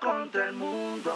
Contra el mundo.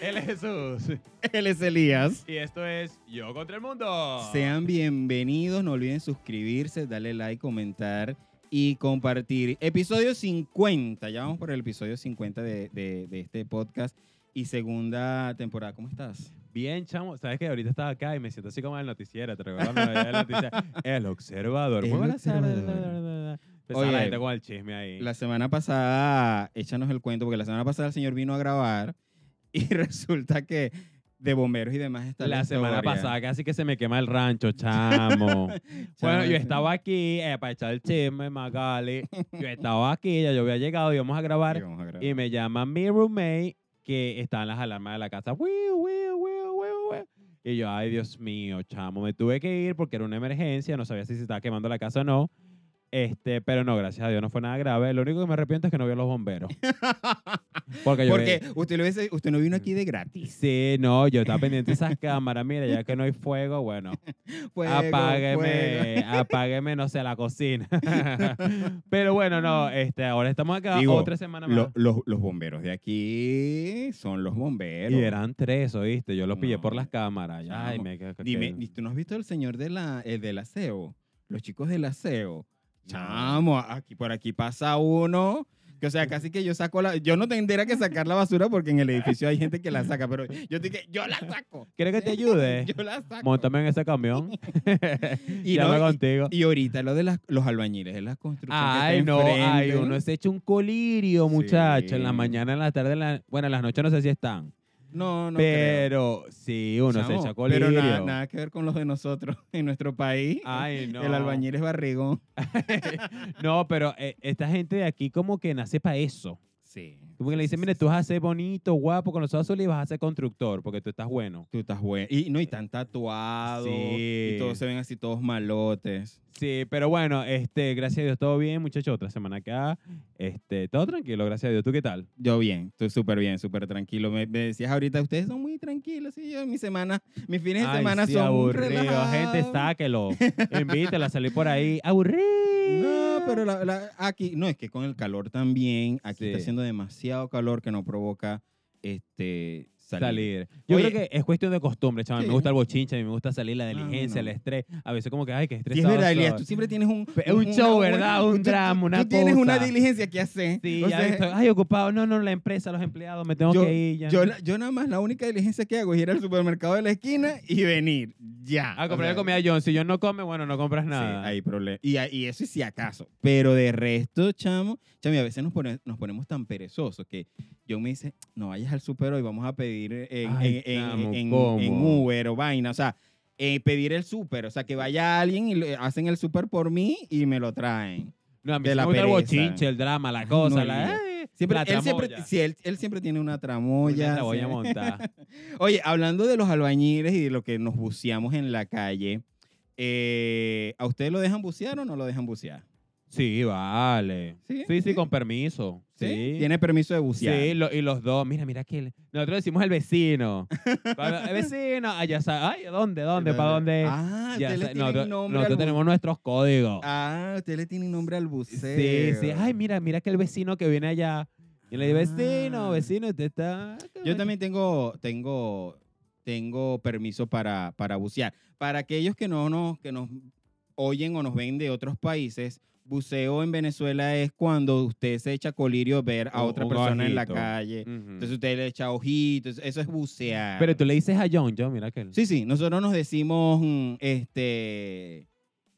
Él es Jesús. Él es Elías. Y esto es Yo contra el mundo. Sean bienvenidos, no olviden suscribirse, darle like, comentar y compartir. Episodio 50, ya vamos por el episodio 50 de, de- de este podcast y segunda temporada. ¿Cómo estás? Bien, chamo. Sabes que ahorita estaba acá y me siento así como en el noticiero. ¿Te recuerdas cuando veía el noticiero? El observador. El Muy buenas tardes. observador. La Oye, gente con el chisme ahí. La semana pasada, échanos el cuento, porque la semana pasada el señor vino a grabar y resulta que de bomberos y demás está La semana pasada casi que se me quema el rancho, chamo. bueno, yo estaba aquí eh, para echar el chisme, Magali. Yo estaba aquí, ya yo había llegado, íbamos a Y grabar. vamos a grabar. Y me llama mi roommate que están las alarmas de la casa. Y yo, ay, Dios mío, chamo, me tuve que ir porque era una emergencia, no sabía si se estaba quemando la casa o no. Este, pero no, gracias a Dios no fue nada grave. Lo único que me arrepiento es que no vio a los bomberos. Porque yo Porque usted, lo hubiese- usted no vino aquí de gratis. Sí, no, yo estaba pendiente de esas cámaras. Mira, ya que no hay fuego, bueno, Fuego, apágueme, apágueme, no sé, la cocina. Pero bueno, no, este, ahora estamos acá Digo, otra semana más. Lo- los, los bomberos de aquí son los bomberos. Y eran tres, ¿oíste? Yo los pillé No. por las cámaras. Chamo, Ay, me que- que- Dime, que- ¿y ¿tú no has visto el señor de la, el del aseo? Los chicos del aseo. Chamo, aquí, por aquí pasa uno. Que, o sea, casi que yo saco la... Yo no tendría que sacar la basura porque en el edificio hay gente que la saca, pero yo dije, yo la saco. ¿Quieres que te ayude? Yo la saco. Móntame en ese camión. Y, no, contigo. y ahorita lo de las- los albañiles de las construcciones. que Ay, está no, ay, uno se echa un colirio, muchacho. En la mañana, en la tarde, en la... bueno, en las noches no sé si están. No, no creo. pero sí, uno se Chamo, echa colirio. Pero nada, nada que ver con los de nosotros en nuestro país. Ay, no. El albañil es barrigón. no, pero eh, esta gente de aquí como que nace para eso. Sí. Como que le dicen, mire, tú vas a ser bonito, guapo, con los ojos azules y vas a ser constructor, porque tú estás bueno. Tú estás bueno. Y no, y tan tatuados. Sí. Y todos se ven así, todos malotes. Sí, pero bueno, este, gracias a Dios, todo bien, muchachos. Otra semana acá. Este, todo tranquilo, gracias a Dios. ¿Tú qué tal? Yo bien, estoy súper bien, súper tranquilo. Me, me decías ahorita, ustedes son muy tranquilos. Y yo, mi semana, mis fines de Ay, semana sí, son aburrido. relajados. Gente, sáquelo. Invítela a salir por ahí. Aburrido. No, pero la- la- aquí, no, es que con el calor también, aquí Sí. está haciendo demasiado calor que no provoca este, salir. salir. Yo Oye, creo que es cuestión de costumbre, chaval. Sí. Me gusta el bochinche, me gusta salir, la no, diligencia, no. el estrés. A veces como que, ay, que Sí, estresado. es verdad, Elías, tú siempre tienes un... Un show, ¿verdad? Un tú- drama, una Tú tienes una diligencia que hacer. Sí, O ya sea, estoy, ay, ocupado. No, no, la empresa, los empleados, me tengo yo, que ir ya. yo, yo nada más la única diligencia que hago es ir al supermercado de la esquina y venir. Ya. a O comprar sea, comida a John. Si John no come, bueno, no compras nada. Sí, hay problema. Y, y eso es si acaso. Pero de resto, chamo, chamo, a veces nos, pone- nos ponemos tan perezosos que yo me dice, no vayas al super hoy, vamos a pedir en, Ay, en- en- en- Uber o vaina. O sea, eh, pedir el super. O sea, que vaya alguien y le- hacen el super por mí y me lo traen. No, a mí de la el bochinche, el drama, la cosa, no, la, Siempre, la él, siempre, sí, él, él siempre tiene una Una tramoya. tramoya sí. montada. Oye, hablando de los albañiles y de lo que nos buceamos en la calle, eh, ¿a ustedes lo dejan bucear o no lo dejan bucear? Sí, vale. ¿Sí? Sí, sí, con permiso. Sí. Tiene permiso de bucear. Sí, lo- y los dos, mira, mira que el- nosotros decimos el vecino. El vecino, allá sabe, ay, ¿dónde? ¿Dónde? ¿Para dónde? Ah, Ya ustedes le tienen nosotros nombre nosotros al bu- tenemos nuestros códigos. Ah, ustedes le tienen nombre al buceo. sí, sí. Ay, mira, mira que el vecino que viene allá. Y le digo, vecino, Ah. vecino, usted está. Yo también tengo, tengo, tengo permiso para, para bucear. Para aquellos que no nos, que nos oyen o nos ven de otros países, buceo en Venezuela es cuando usted se echa colirio ver a Un- otra persona en la calle. Entonces usted le echa ojitos, eso es bucear. Pero tú le dices a John, John, mira que Sí, sí, nosotros nos decimos, mm, este...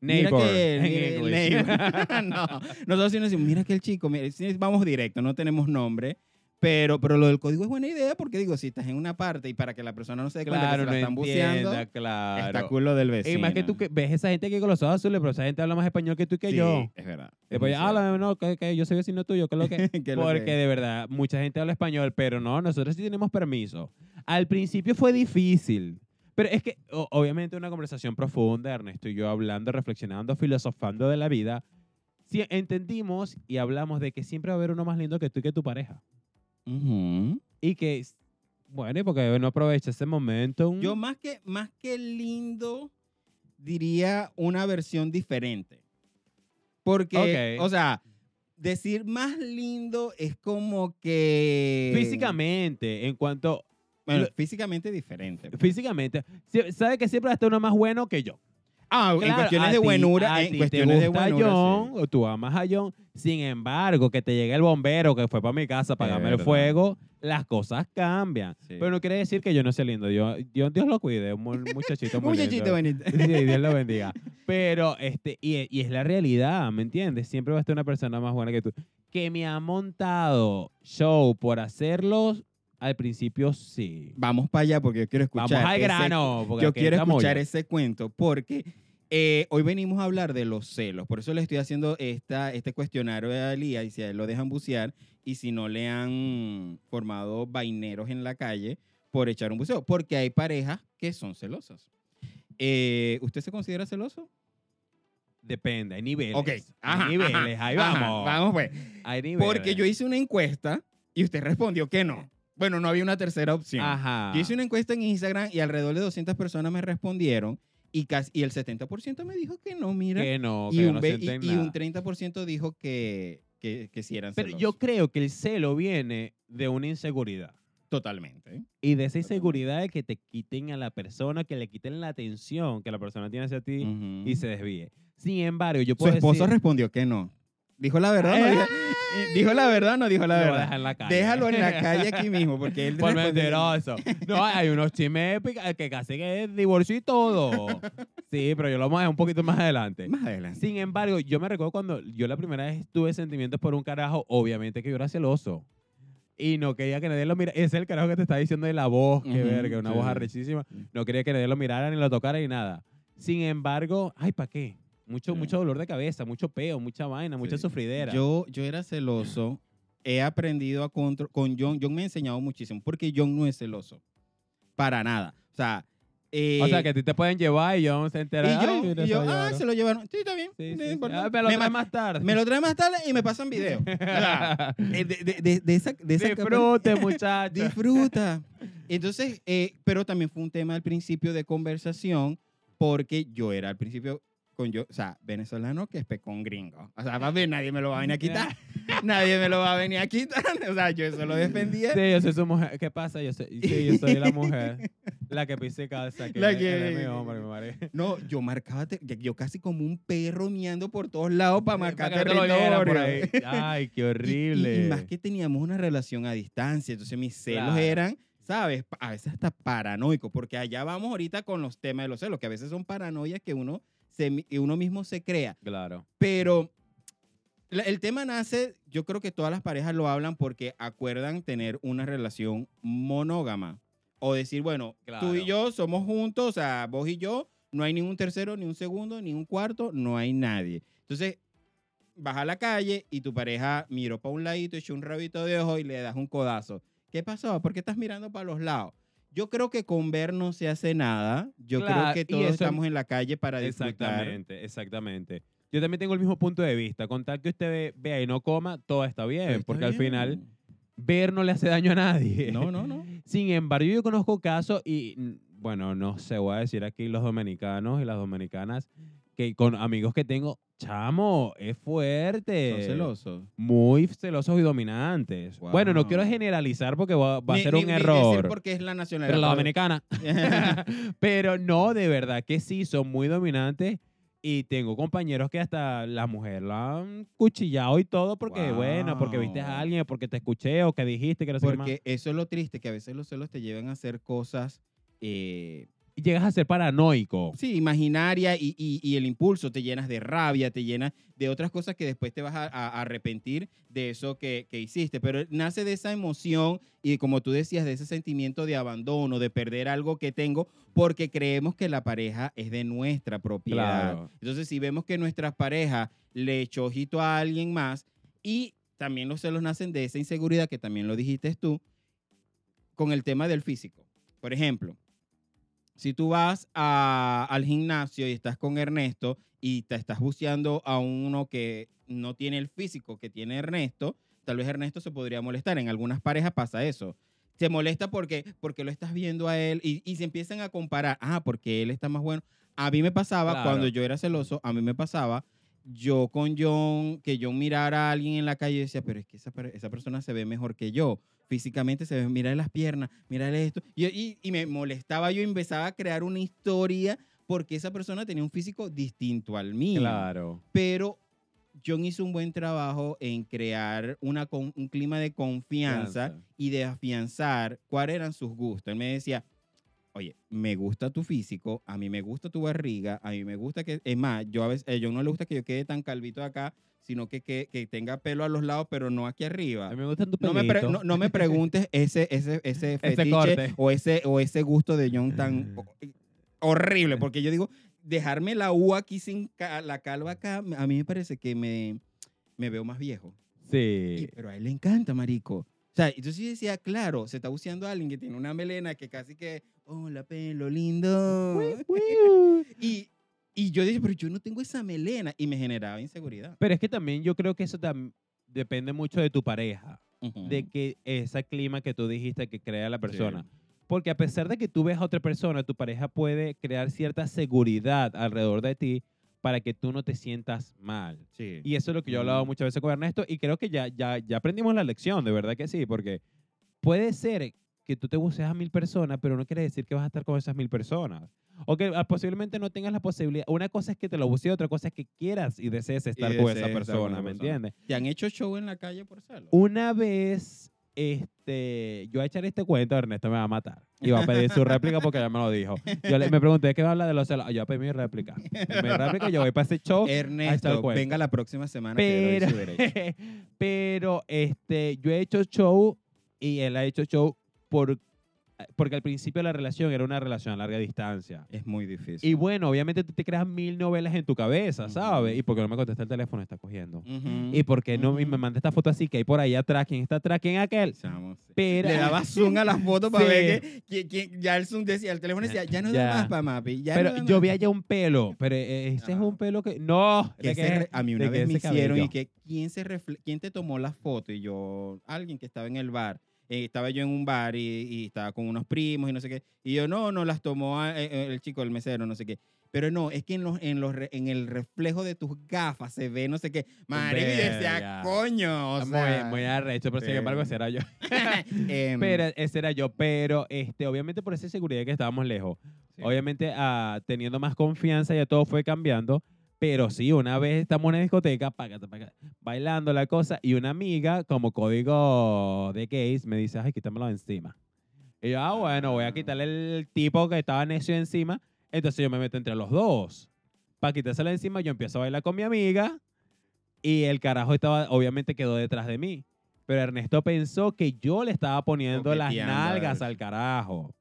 neighbor mira que neighbor. no, nosotros sí nos decimos, mira que el chico, mira, vamos directo, no tenemos nombre, pero, pero lo del código es buena idea porque digo, si estás en una parte y para que la persona no se dé cuenta claro, que se no la están buceando, entienda, claro. está culo del vecino. Y más que tú que ves esa gente aquí con los ojos azules, pero esa gente habla más español que tú y que Sí, yo. es verdad. Después, Es ah, la- no, que, que yo soy vecino tuyo, que lo que. ¿Qué es lo Porque que? de verdad, mucha gente habla español, pero no, nosotros sí tenemos permiso. Al principio fue difícil. Pero es que, o- obviamente, una conversación profunda, Ernesto y yo hablando, reflexionando, filosofando de la vida, sí entendimos y hablamos de que siempre va a haber uno más lindo que tú y que tu pareja. Y que, bueno, y porque no aprovecha ese momento. Yo más que, más que lindo, diría una versión diferente. Porque, o sea, decir más lindo es como que... Físicamente, en cuanto. Bueno, físicamente diferente. Físicamente. Sabe que siempre va a estar uno más bueno que yo. Ah, en cuestiones de ti- buenura, en ti cuestiones de buenura, John, sí. o tú amas a John. Sin embargo, que te llegue el bombero que fue para mi casa a apagarme el fuego, las cosas cambian. Sí. Pero no quiere decir que yo no sea lindo. Yo, yo- Dios lo cuide, un mu- muchachito muy Muchachito bonito. Sí, Dios lo bendiga. Pero, este, y, y es la realidad, ¿me entiendes? Siempre va a estar una persona más buena que tú. Que me ha montado show por hacerlos, al principio sí. Vamos para allá porque yo quiero escuchar. Vamos al ese- grano. porque yo quiero escuchar ese cuento porque eh, hoy venimos a hablar de los celos. Por eso le estoy haciendo esta, este cuestionario a Lía y si a él lo dejan bucear y si no le han formado vaineros en la calle por echar un buceo. Porque hay parejas que son celosas. Eh, ¿Usted se considera celoso? Depende, hay niveles. Ok. Ajá, hay niveles, ajá, ahí ajá, vamos. Vamos pues. Hay niveles. Porque yo hice una encuesta y usted respondió que no. Bueno, no había una tercera opción. Ajá. Yo hice una encuesta en Instagram y alrededor de 200 personas me respondieron y, casi, y el 70% me dijo que no, mira. que no, que y, un, no y, y nada. un 30% dijo que, que, que sí eran Pero yo creo que el celo viene de una inseguridad. Totalmente. Y de esa inseguridad de que te quiten a la persona, que le quiten la atención que la persona tiene hacia ti Ujú. y se desvíe. Sin embargo, yo Su puedo esposo decir... respondió que no. ¿Dijo la verdad no? Dijo, ¿Dijo la verdad o no dijo la a verdad? en la calle. Déjalo en la calle aquí mismo porque él Por mentiroso. No, hay unos chismes épicos que casi que es divorcio y todo. Sí, pero yo lo vamos a dejar un poquito más adelante. Más adelante. Sin embargo, yo me recuerdo cuando yo la primera vez tuve sentimientos por un carajo, obviamente que yo era celoso. Y no quería que nadie lo mirara. Ese es el carajo que te está diciendo de la voz, que verga, una sí. voz arrechísima. No quería que nadie lo mirara, ni lo tocara, ni nada. Sin embargo, ay, ¿para qué? Mucho, mucho dolor de cabeza, mucho peo, mucha vaina, mucha sufridera. Yo, yo era celoso. He aprendido a control con John. John me ha enseñado muchísimo porque John no es celoso. Para nada. O sea, eh, o sea, que a ti te pueden llevar y yo se entera. y yo, ay, y yo, ah, se lo llevaron. Sí, está bien. Sí, no sí, sí. importa. Ah, me lo Me ma- más tarde. Me lo trae más tarde y me pasan video. Eh, de, de- de- de esa, de esa Disfrute, muchachos. Disfruta. Entonces, eh, pero también fue un tema al principio de conversación porque yo era al principio con yo, o sea, venezolano que es pecón gringo. O sea, papi, nadie me lo va a venir a quitar. nadie me lo va a venir a quitar. O sea, yo eso lo defendía. Sí, yo soy su mujer. ¿Qué pasa? Yo soy, sí, yo soy la mujer. La que pise calza, que, La que- mi hombre, mi marido. No, yo marcaba, te- yo casi como un perro miando por todos lados para marcar Para que no te lo oyeran por territorio. ahí. Ay, qué Y- y- horrible. Y, más que teníamos una relación a distancia, entonces mis celos Claro. eran, ¿sabes? A veces hasta paranoicos, porque allá vamos ahorita con los temas de los celos, que a veces son paranoias que uno, se, uno mismo se crea. Claro. Pero el tema nace, yo creo que todas las parejas lo hablan porque acuerdan tener una relación monógama. O decir, bueno, tú y yo somos juntos, o sea, vos y yo, no hay ni un tercero, ni un segundo, ni un cuarto, no hay nadie. Entonces, vas a la calle y tu pareja miró para un ladito, echó un rabito de ojo y le das un codazo. ¿Qué pasó? ¿Por qué estás mirando para los lados? Yo creo que con ver no se hace nada. Yo Claro, creo que todos eso- estamos en la calle para disfrutar. Exactamente, exactamente. Yo también tengo el mismo punto de vista. Con tal que usted ve- vea y no coma, todo está bien. Está porque al final, ver no le hace daño a nadie. No, no, no. Sin embargo, yo conozco casos y, bueno, no sé, voy a decir aquí los dominicanos y las dominicanas, que con amigos que tengo, chamo, es fuerte. Son celosos. Muy celosos y dominantes. Bueno, no Wow. quiero generalizar porque va, va a Ni- ser ni- un ni decir error. porque es la nacionalidad. Pero la dominicana. pero no, de verdad que sí, son muy dominantes. Y tengo compañeros que hasta la mujer la han cuchillado y todo porque, bueno, porque viste Wow. a alguien, porque te escuché o que dijiste que no sé qué más. Porque eso es lo triste, que a veces los celos te llevan a hacer cosas, eh, llegas a ser paranoico. sí, imaginaria y, y- y el impulso te llenas de rabia, te llenas de otras cosas que después te vas a, a arrepentir de eso que, que hiciste. Pero nace de esa emoción y como tú decías, de ese sentimiento de abandono, de perder algo que tengo, porque creemos que la pareja es de nuestra propiedad. Claro. Entonces, si vemos que nuestra pareja le echó ojito a alguien más y también los celos nacen de esa inseguridad que también lo dijiste tú, con el tema del físico. Por ejemplo, si tú vas a- al gimnasio y estás con Ernesto y te estás buceando a uno que no tiene el físico que tiene Ernesto, tal vez Ernesto se podría molestar. En algunas parejas pasa eso. Se molesta porque, porque lo estás viendo a él y, y se empiezan a comparar. Ah, porque él está más bueno. A mí me pasaba, Claro. cuando yo era celoso, a mí me pasaba yo con John, que yo mirara a alguien en la calle y decía, pero es que esa, esa persona se ve mejor que yo. Físicamente se ve, mira las piernas, mira esto. Y, y, y me molestaba, yo empezaba a crear una historia porque esa persona tenía un físico distinto al mío. Claro. Pero John hizo un buen trabajo en crear una, un clima de confianza Confianza. y de afianzar cuáles eran sus gustos. Él me decía, oye, me gusta tu físico, a mí me gusta tu barriga, a mí me gusta que, es más, yo a veces, a John no le gusta que yo quede tan calvito acá, sino que, que, que tenga pelo a los lados, pero no aquí arriba. A mí me gustan tus No me, pre- no, no me preguntes ese, ese, ese fetiche corte. o ese, o ese gusto de John tan ho- horrible, porque yo digo, dejarme la U aquí sin ca- la calva acá, a mí me parece que me, me veo más viejo. Y- Sí. pero a él le encanta, marico. O sea, entonces yo decía, claro, se está buceando a alguien que tiene una melena que casi que, hola, pelo lindo. y, y yo dije, pero yo no tengo esa melena. Y me generaba inseguridad. Pero es que también yo creo que eso depende mucho de tu pareja, de que ese clima que tú dijiste que crea la persona. Porque a pesar de que tú ves a otra persona, tu pareja puede crear cierta seguridad alrededor de ti para que tú no te sientas mal. Sí. Y eso es lo que yo he hablado muchas veces con Ernesto y creo que ya, ya, ya aprendimos la lección, de verdad que sí, porque puede ser que tú te buceas a mil personas, pero no quiere decir que vas a estar con esas mil personas. O que ah, posiblemente no tengas la posibilidad. Una cosa es que te lo bucees, otra cosa es que quieras y desees estar con esa persona, ¿me persona. entiendes? ¿Te han hecho show en la calle por celo? Una vez, este, yo a echar este cuento, Ernesto me va a matar. Y va a pedir su réplica porque ya me lo dijo. Yo le, me pregunté, ¿qué va a hablar de los celos? Ah, Yo voy a pedir mi réplica. Mi réplica, yo voy para ese show. Ernesto, venga la próxima semana que Pero, derecho. pero este, yo he hecho show y él ha hecho show por, porque al principio la relación era una relación a larga distancia. Es muy difícil. Y bueno, obviamente tú te creas mil novelas en tu cabeza, ¿sabes? Ujú. Y porque no me contesta el teléfono, está cogiendo. Ujú, Y porque no y me manda esta foto así que hay por ahí atrás, ¿quién está atrás? ¿Quién aquel? Chamo, sí. Pero, Le daba zoom a las fotos para Sí. ver que, que- que ya el zoom decía, el teléfono decía, ya no da más para mapi. Ya pero no yo más". vi allá un pelo, pero eh, ese es un pelo que... No, Que ese a mí una vez me hicieron y cabello. que ¿quién, se refle- quién te tomó la foto y yo, alguien que estaba en el bar, eh, estaba yo en un bar y, y estaba con unos primos y no sé qué, y yo no, no las tomó a- eh, eh, el chico, el mesero, no sé qué. Pero no, es que en, los, en, los, en el reflejo de tus gafas se ve no sé qué. Marico, decía, coño, o sea, muy, muy arrecho, pero sin sí. embargo ese era yo. em, pero ese era yo, pero este, obviamente por esa seguridad que estábamos lejos, sí. obviamente ah, teniendo más confianza ya todo fue cambiando, pero sí, una vez estamos en una discoteca, págate, págate, bailando la cosa, y una amiga, como código de gays, me dice, ay, quítamelo de encima. Y yo, ah, bueno, voy a quitarle el tipo que estaba necio encima, entonces yo me meto entre los dos. Para quitárselo encima, yo empiezo a bailar con mi amiga, y el carajo estaba, obviamente quedó detrás de mí. Pero Ernesto pensó que yo le estaba poniendo las nalgas ver. al carajo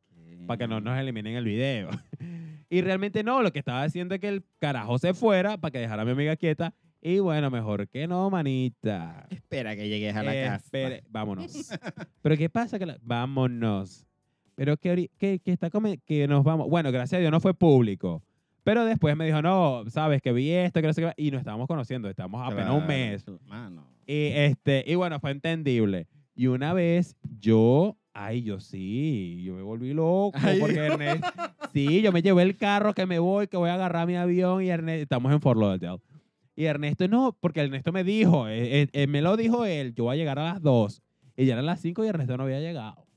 para que no nos eliminen el video. y realmente no, lo que estaba haciendo es que el carajo se fuera para que dejara a mi amiga quieta. Y bueno, mejor que no, manita. Espera que llegues a la casa. Vámonos. Pero ¿qué pasa? Que la- vámonos. Pero que, que, que está come- que nos vamos. Bueno, gracias a Dios no fue público. Pero después me dijo, no, sabes que vi esto, que no sé qué. Y nos estábamos conociendo, estamos apenas un mes. Mano. Y, este, y bueno, fue entendible. Y una vez yo, ay, yo sí, yo me volví loco Ay. porque Ernesto, sí, yo me llevé el carro que me voy, que voy a agarrar mi avión y Ernesto, estamos en Fort Lauderdale. Y Ernesto no, porque Ernesto me dijo, eh, eh, eh, me lo dijo él, yo voy a llegar a las 2. Y ya eran las 5 y Ernesto no había llegado.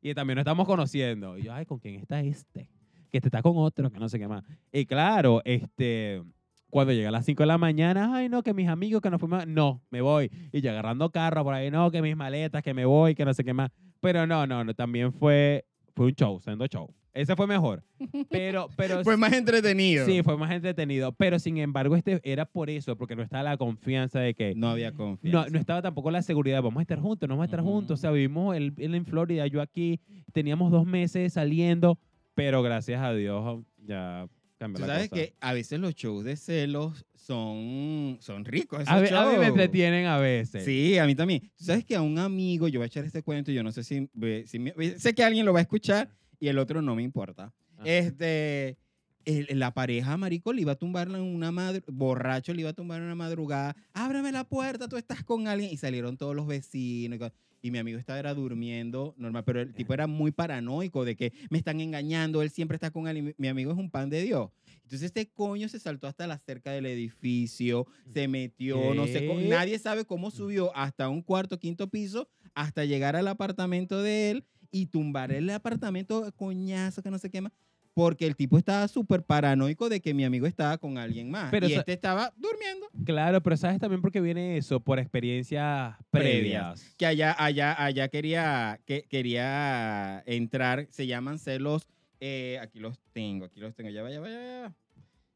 Y también nos estamos conociendo. Y yo, ay, ¿con quién está este? Que este está con otro, que no sé qué más. Y claro, este, cuando llega a las 5 de la mañana, ay, no, que mis amigos, que nos fuimos, no, me voy. Y yo agarrando carro por ahí, no, que mis maletas, que me voy, que no sé qué más. Pero no, no, no, también fue, fue un show, siendo show. Ese fue mejor. Pero, pero Fue más entretenido. sí, fue más entretenido. Pero sin embargo, este era por eso, porque no estaba la confianza de que, No había confianza. no, no estaba tampoco la seguridad, vamos a estar juntos, no vamos a estar juntos. O sea, vivimos él, él en Florida, yo aquí, teníamos dos meses saliendo, pero gracias a Dios ya cambió la sabes cosa. que a veces los shows de celos son, son ricos. esos a, mí me entretienen a veces. Sí, a mí también. Tú sabes que a un amigo, yo voy a echar este cuento, yo no sé si, ve- si me- sé que alguien lo va a escuchar y el otro no me importa. Ajá. Este, el- la pareja, marico, le iba a tumbar en una madrugada, borracho, le iba a tumbar en una madrugada, ábreme la puerta, tú estás con alguien, y salieron todos los vecinos. y y mi amigo estaba era durmiendo normal, pero el tipo era muy paranoico de que me están engañando, él siempre está con él, mi, mi amigo es un pan de Dios. Entonces este coño se saltó hasta la cerca del edificio, se metió, no sé, nadie sabe cómo subió hasta un cuarto, quinto piso, hasta llegar al apartamento de él y tumbar el apartamento, coñazo, que no se quema. Porque el tipo estaba súper paranoico de que mi amigo estaba con alguien más. Pero y este estaba durmiendo. Claro, pero ¿sabes también por qué viene eso? Por experiencias Previas. previas. que allá, allá, allá quería, que, quería entrar, se llaman celos, eh, aquí los tengo, aquí los tengo, ya va, ya va, ya va, ya va.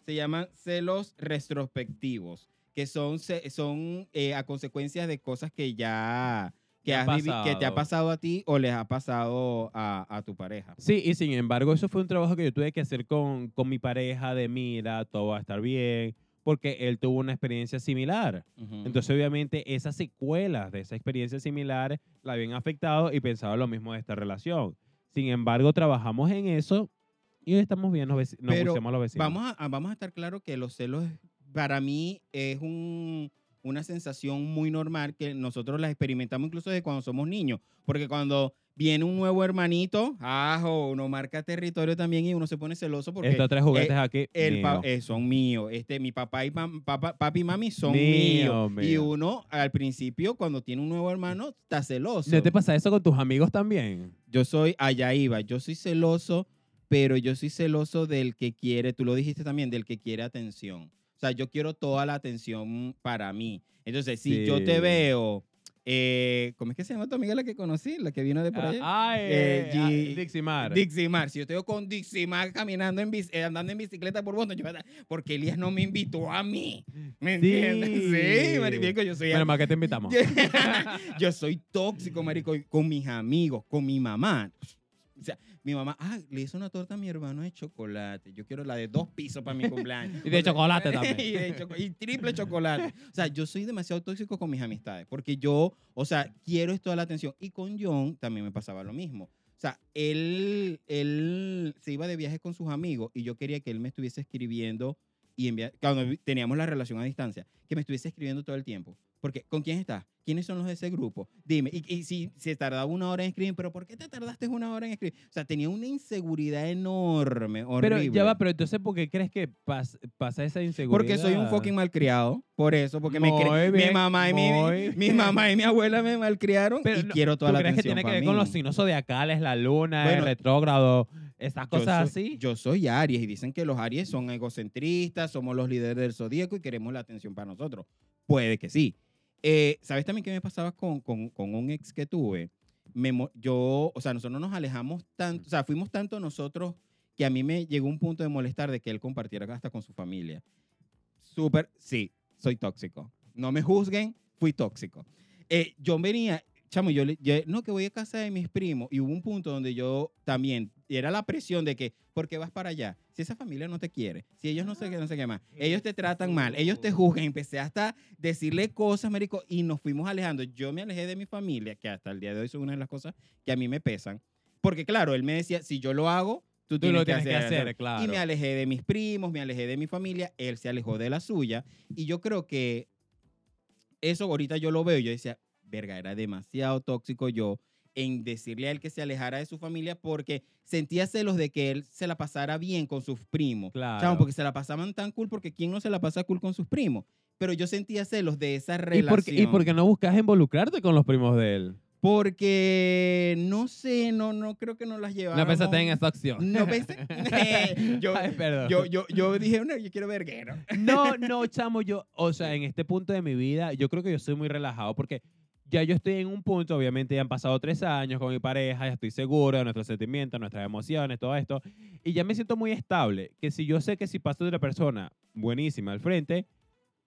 Se llaman celos retrospectivos, que son, son eh, a consecuencias de cosas que ya, que, Te has que te ha pasado. a ti o les ha pasado a, a tu pareja. Sí, y sin embargo, eso fue un trabajo que yo tuve que hacer con, con mi pareja de mira, todo va a estar bien, porque él tuvo una experiencia similar. Ujú. Entonces, obviamente, esas secuelas de esa experiencia similar la habían afectado y pensaba lo mismo de esta relación. Sin embargo, trabajamos en eso y hoy estamos bien, nos, nos Pero los vecinos. Vamos a- vamos a estar claro que los celos, para mí, es un- una sensación muy normal que nosotros las experimentamos incluso desde cuando somos niños. Porque cuando viene un nuevo hermanito, ajo, uno marca territorio también y uno se pone celoso porque Estos tres juguetes eh, aquí el mío. eh, son míos. Este, mi papá y mam- papá, papi y mami son Mío, míos. Y uno, al principio, cuando tiene un nuevo hermano, está celoso. ¿No te pasa eso con tus amigos también? Yo soy, allá iba, yo soy celoso, pero yo soy celoso del que quiere, tú lo dijiste también, del que quiere atención. O sea, yo quiero toda la atención para mí. Entonces, si yo te veo, eh, ¿cómo es que se llama tu amiga la que conocí, la que vino de por allá? Ah, ay, Eh, eh, ah, G- Dixie Mar. Dixie Mar, si yo te veo con Dixie Mar caminando en bici- andando en bicicleta por Boston, yo porque Elías no me invitó a mí. ¿Me Sí. entiendes? Sí, marico, yo soy Bueno, más que te invitamos. yo soy tóxico, marico, con mis amigos, con mi mamá. O sea, mi mamá, ah, le hizo una torta a mi hermano de chocolate. Yo quiero la de dos pisos para mi cumpleaños. Y de chocolate también. y, de choco- y triple chocolate. O sea, yo soy demasiado tóxico con mis amistades, porque yo, o sea, quiero toda la atención. Y con John también me pasaba lo mismo. O sea, él, él se iba de viaje con sus amigos y yo quería que él me estuviese escribiendo y enviar, cuando teníamos la relación a distancia, que me estuviese escribiendo todo el tiempo. Porque, ¿con quién estás? ¿Quiénes son los de ese grupo? Dime. Y, y si se tardaba una hora en escribir, ¿pero por qué te tardaste una hora en escribir? O sea, tenía una inseguridad enorme, horrible. Pero ya va, pero entonces, ¿por qué crees que pas- pasa esa inseguridad? Porque soy un fucking malcriado. Por eso, porque me cre- mi bien, mamá y mi, mi bien. mamá y mi abuela me malcriaron Pero y no, quiero toda ¿Tú la crees que tiene que ver con los signos zodiacales, la luna, Bueno, el retrógrado, esas Yo cosas soy- así? Yo soy Aries y dicen que los Aries son egocentristas, somos los líderes del zodíaco y queremos la atención para nosotros. Puede que sí. Eh, ¿Sabes también qué me pasaba con, con, con un ex que tuve? Me yo, o sea, nosotros nos alejamos tanto, o sea, fuimos tanto nosotros que a mí me llegó un punto de molestar de que él compartiera hasta con su familia. Súper, sí, soy tóxico. No me juzguen, fui tóxico. Eh, yo venía, chamo, yo, le- yo- no, que voy a casa de mis primos y hubo un punto donde yo también, era la presión de que, ¿por qué vas para allá? Si esa familia no te quiere, si ellos no sé qué, no sé qué más, ellos te tratan mal, ellos te juzgan, empecé hasta decirle cosas, Américo, y nos fuimos alejando. Yo me alejé de mi familia, que hasta el día de hoy son una de las cosas que a mí me pesan, porque claro, él me decía, si yo lo hago, tú, tienes, lo tienes que hacer, hacer, claro. Y me alejé de mis primos, me alejé de mi familia, él se alejó de la suya, y yo creo que eso ahorita yo lo veo yo decía, verga, era demasiado tóxico yo en decirle a él que se alejara de su familia porque sentía celos de que él se la pasara bien con sus primos. Claro. Chamo, porque se la pasaban tan cool porque ¿quién no se la pasa cool con sus primos? Pero yo sentía celos de esa ¿Y relación. por, qué, ¿Y por qué no buscas involucrarte con los primos de él? Porque no sé, no, no creo que no las lleváramos. No pensaste en esa opción. No pensé. yo, Ay, perdón. yo, yo, yo dije, no, yo quiero verguero. No, no, chamo, yo, o sea, en este punto de mi vida, yo creo que yo soy muy relajado porque ya yo estoy en un punto, obviamente ya han pasado tres años con mi pareja, ya estoy seguro de nuestros sentimientos, nuestras emociones, todo esto, y ya me siento muy estable, que si yo sé que si paso de una persona buenísima al frente,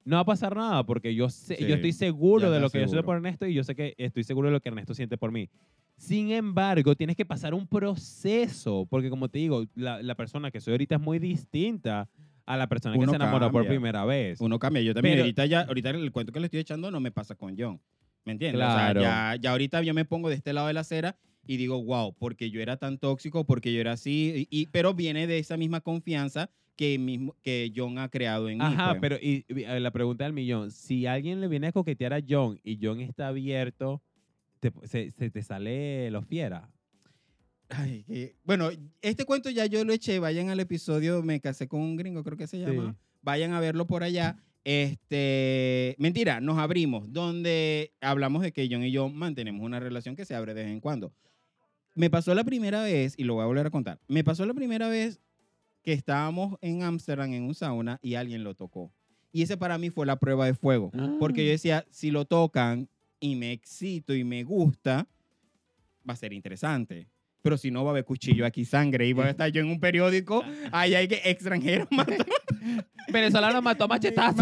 no va a pasar nada porque yo sé, Sí, yo estoy seguro de lo que yo siento por Ernesto y yo sé que estoy seguro de lo que Ernesto siente por mí. Sin embargo, tienes que pasar un proceso, porque como te digo, la, la persona que soy ahorita es muy distinta a la persona que Uno se enamoró por primera vez. Uno cambia. Yo también, Pero- ahorita ya, ahorita el cuento que le estoy echando no me pasa con John. ¿Me entiendes? Claro. O sea, ya, ya ahorita yo me pongo de este lado de la acera y digo, wow, porque yo era tan tóxico, porque yo era así, y, y- pero viene de esa misma confianza que, mismo, que John ha creado en mí. Ajá, pues. pero y, y, eh, la pregunta del millón, si alguien le viene a coquetear a John y John está abierto, te- se, se te sale lo fiera. Ay, que- bueno, este cuento ya yo lo eché. Vayan al episodio Me casé con un gringo, creo que se llama. Sí. Vayan a verlo por allá. Este, mentira, nos abrimos, donde hablamos de que John y yo mantenemos una relación que se abre de vez en cuando. Me pasó la primera vez, y lo voy a volver a contar, me pasó la primera vez que estábamos en Ámsterdam en un sauna y alguien lo tocó. Y ese para mí fue la prueba de fuego. Porque yo decía, si lo tocan y me excito y me gusta, va a ser interesante. Pero si no, va a haber cuchillo aquí, sangre, y voy a estar yo en un periódico, ahí hay que extranjeros matando. Venezolano mató machetazo.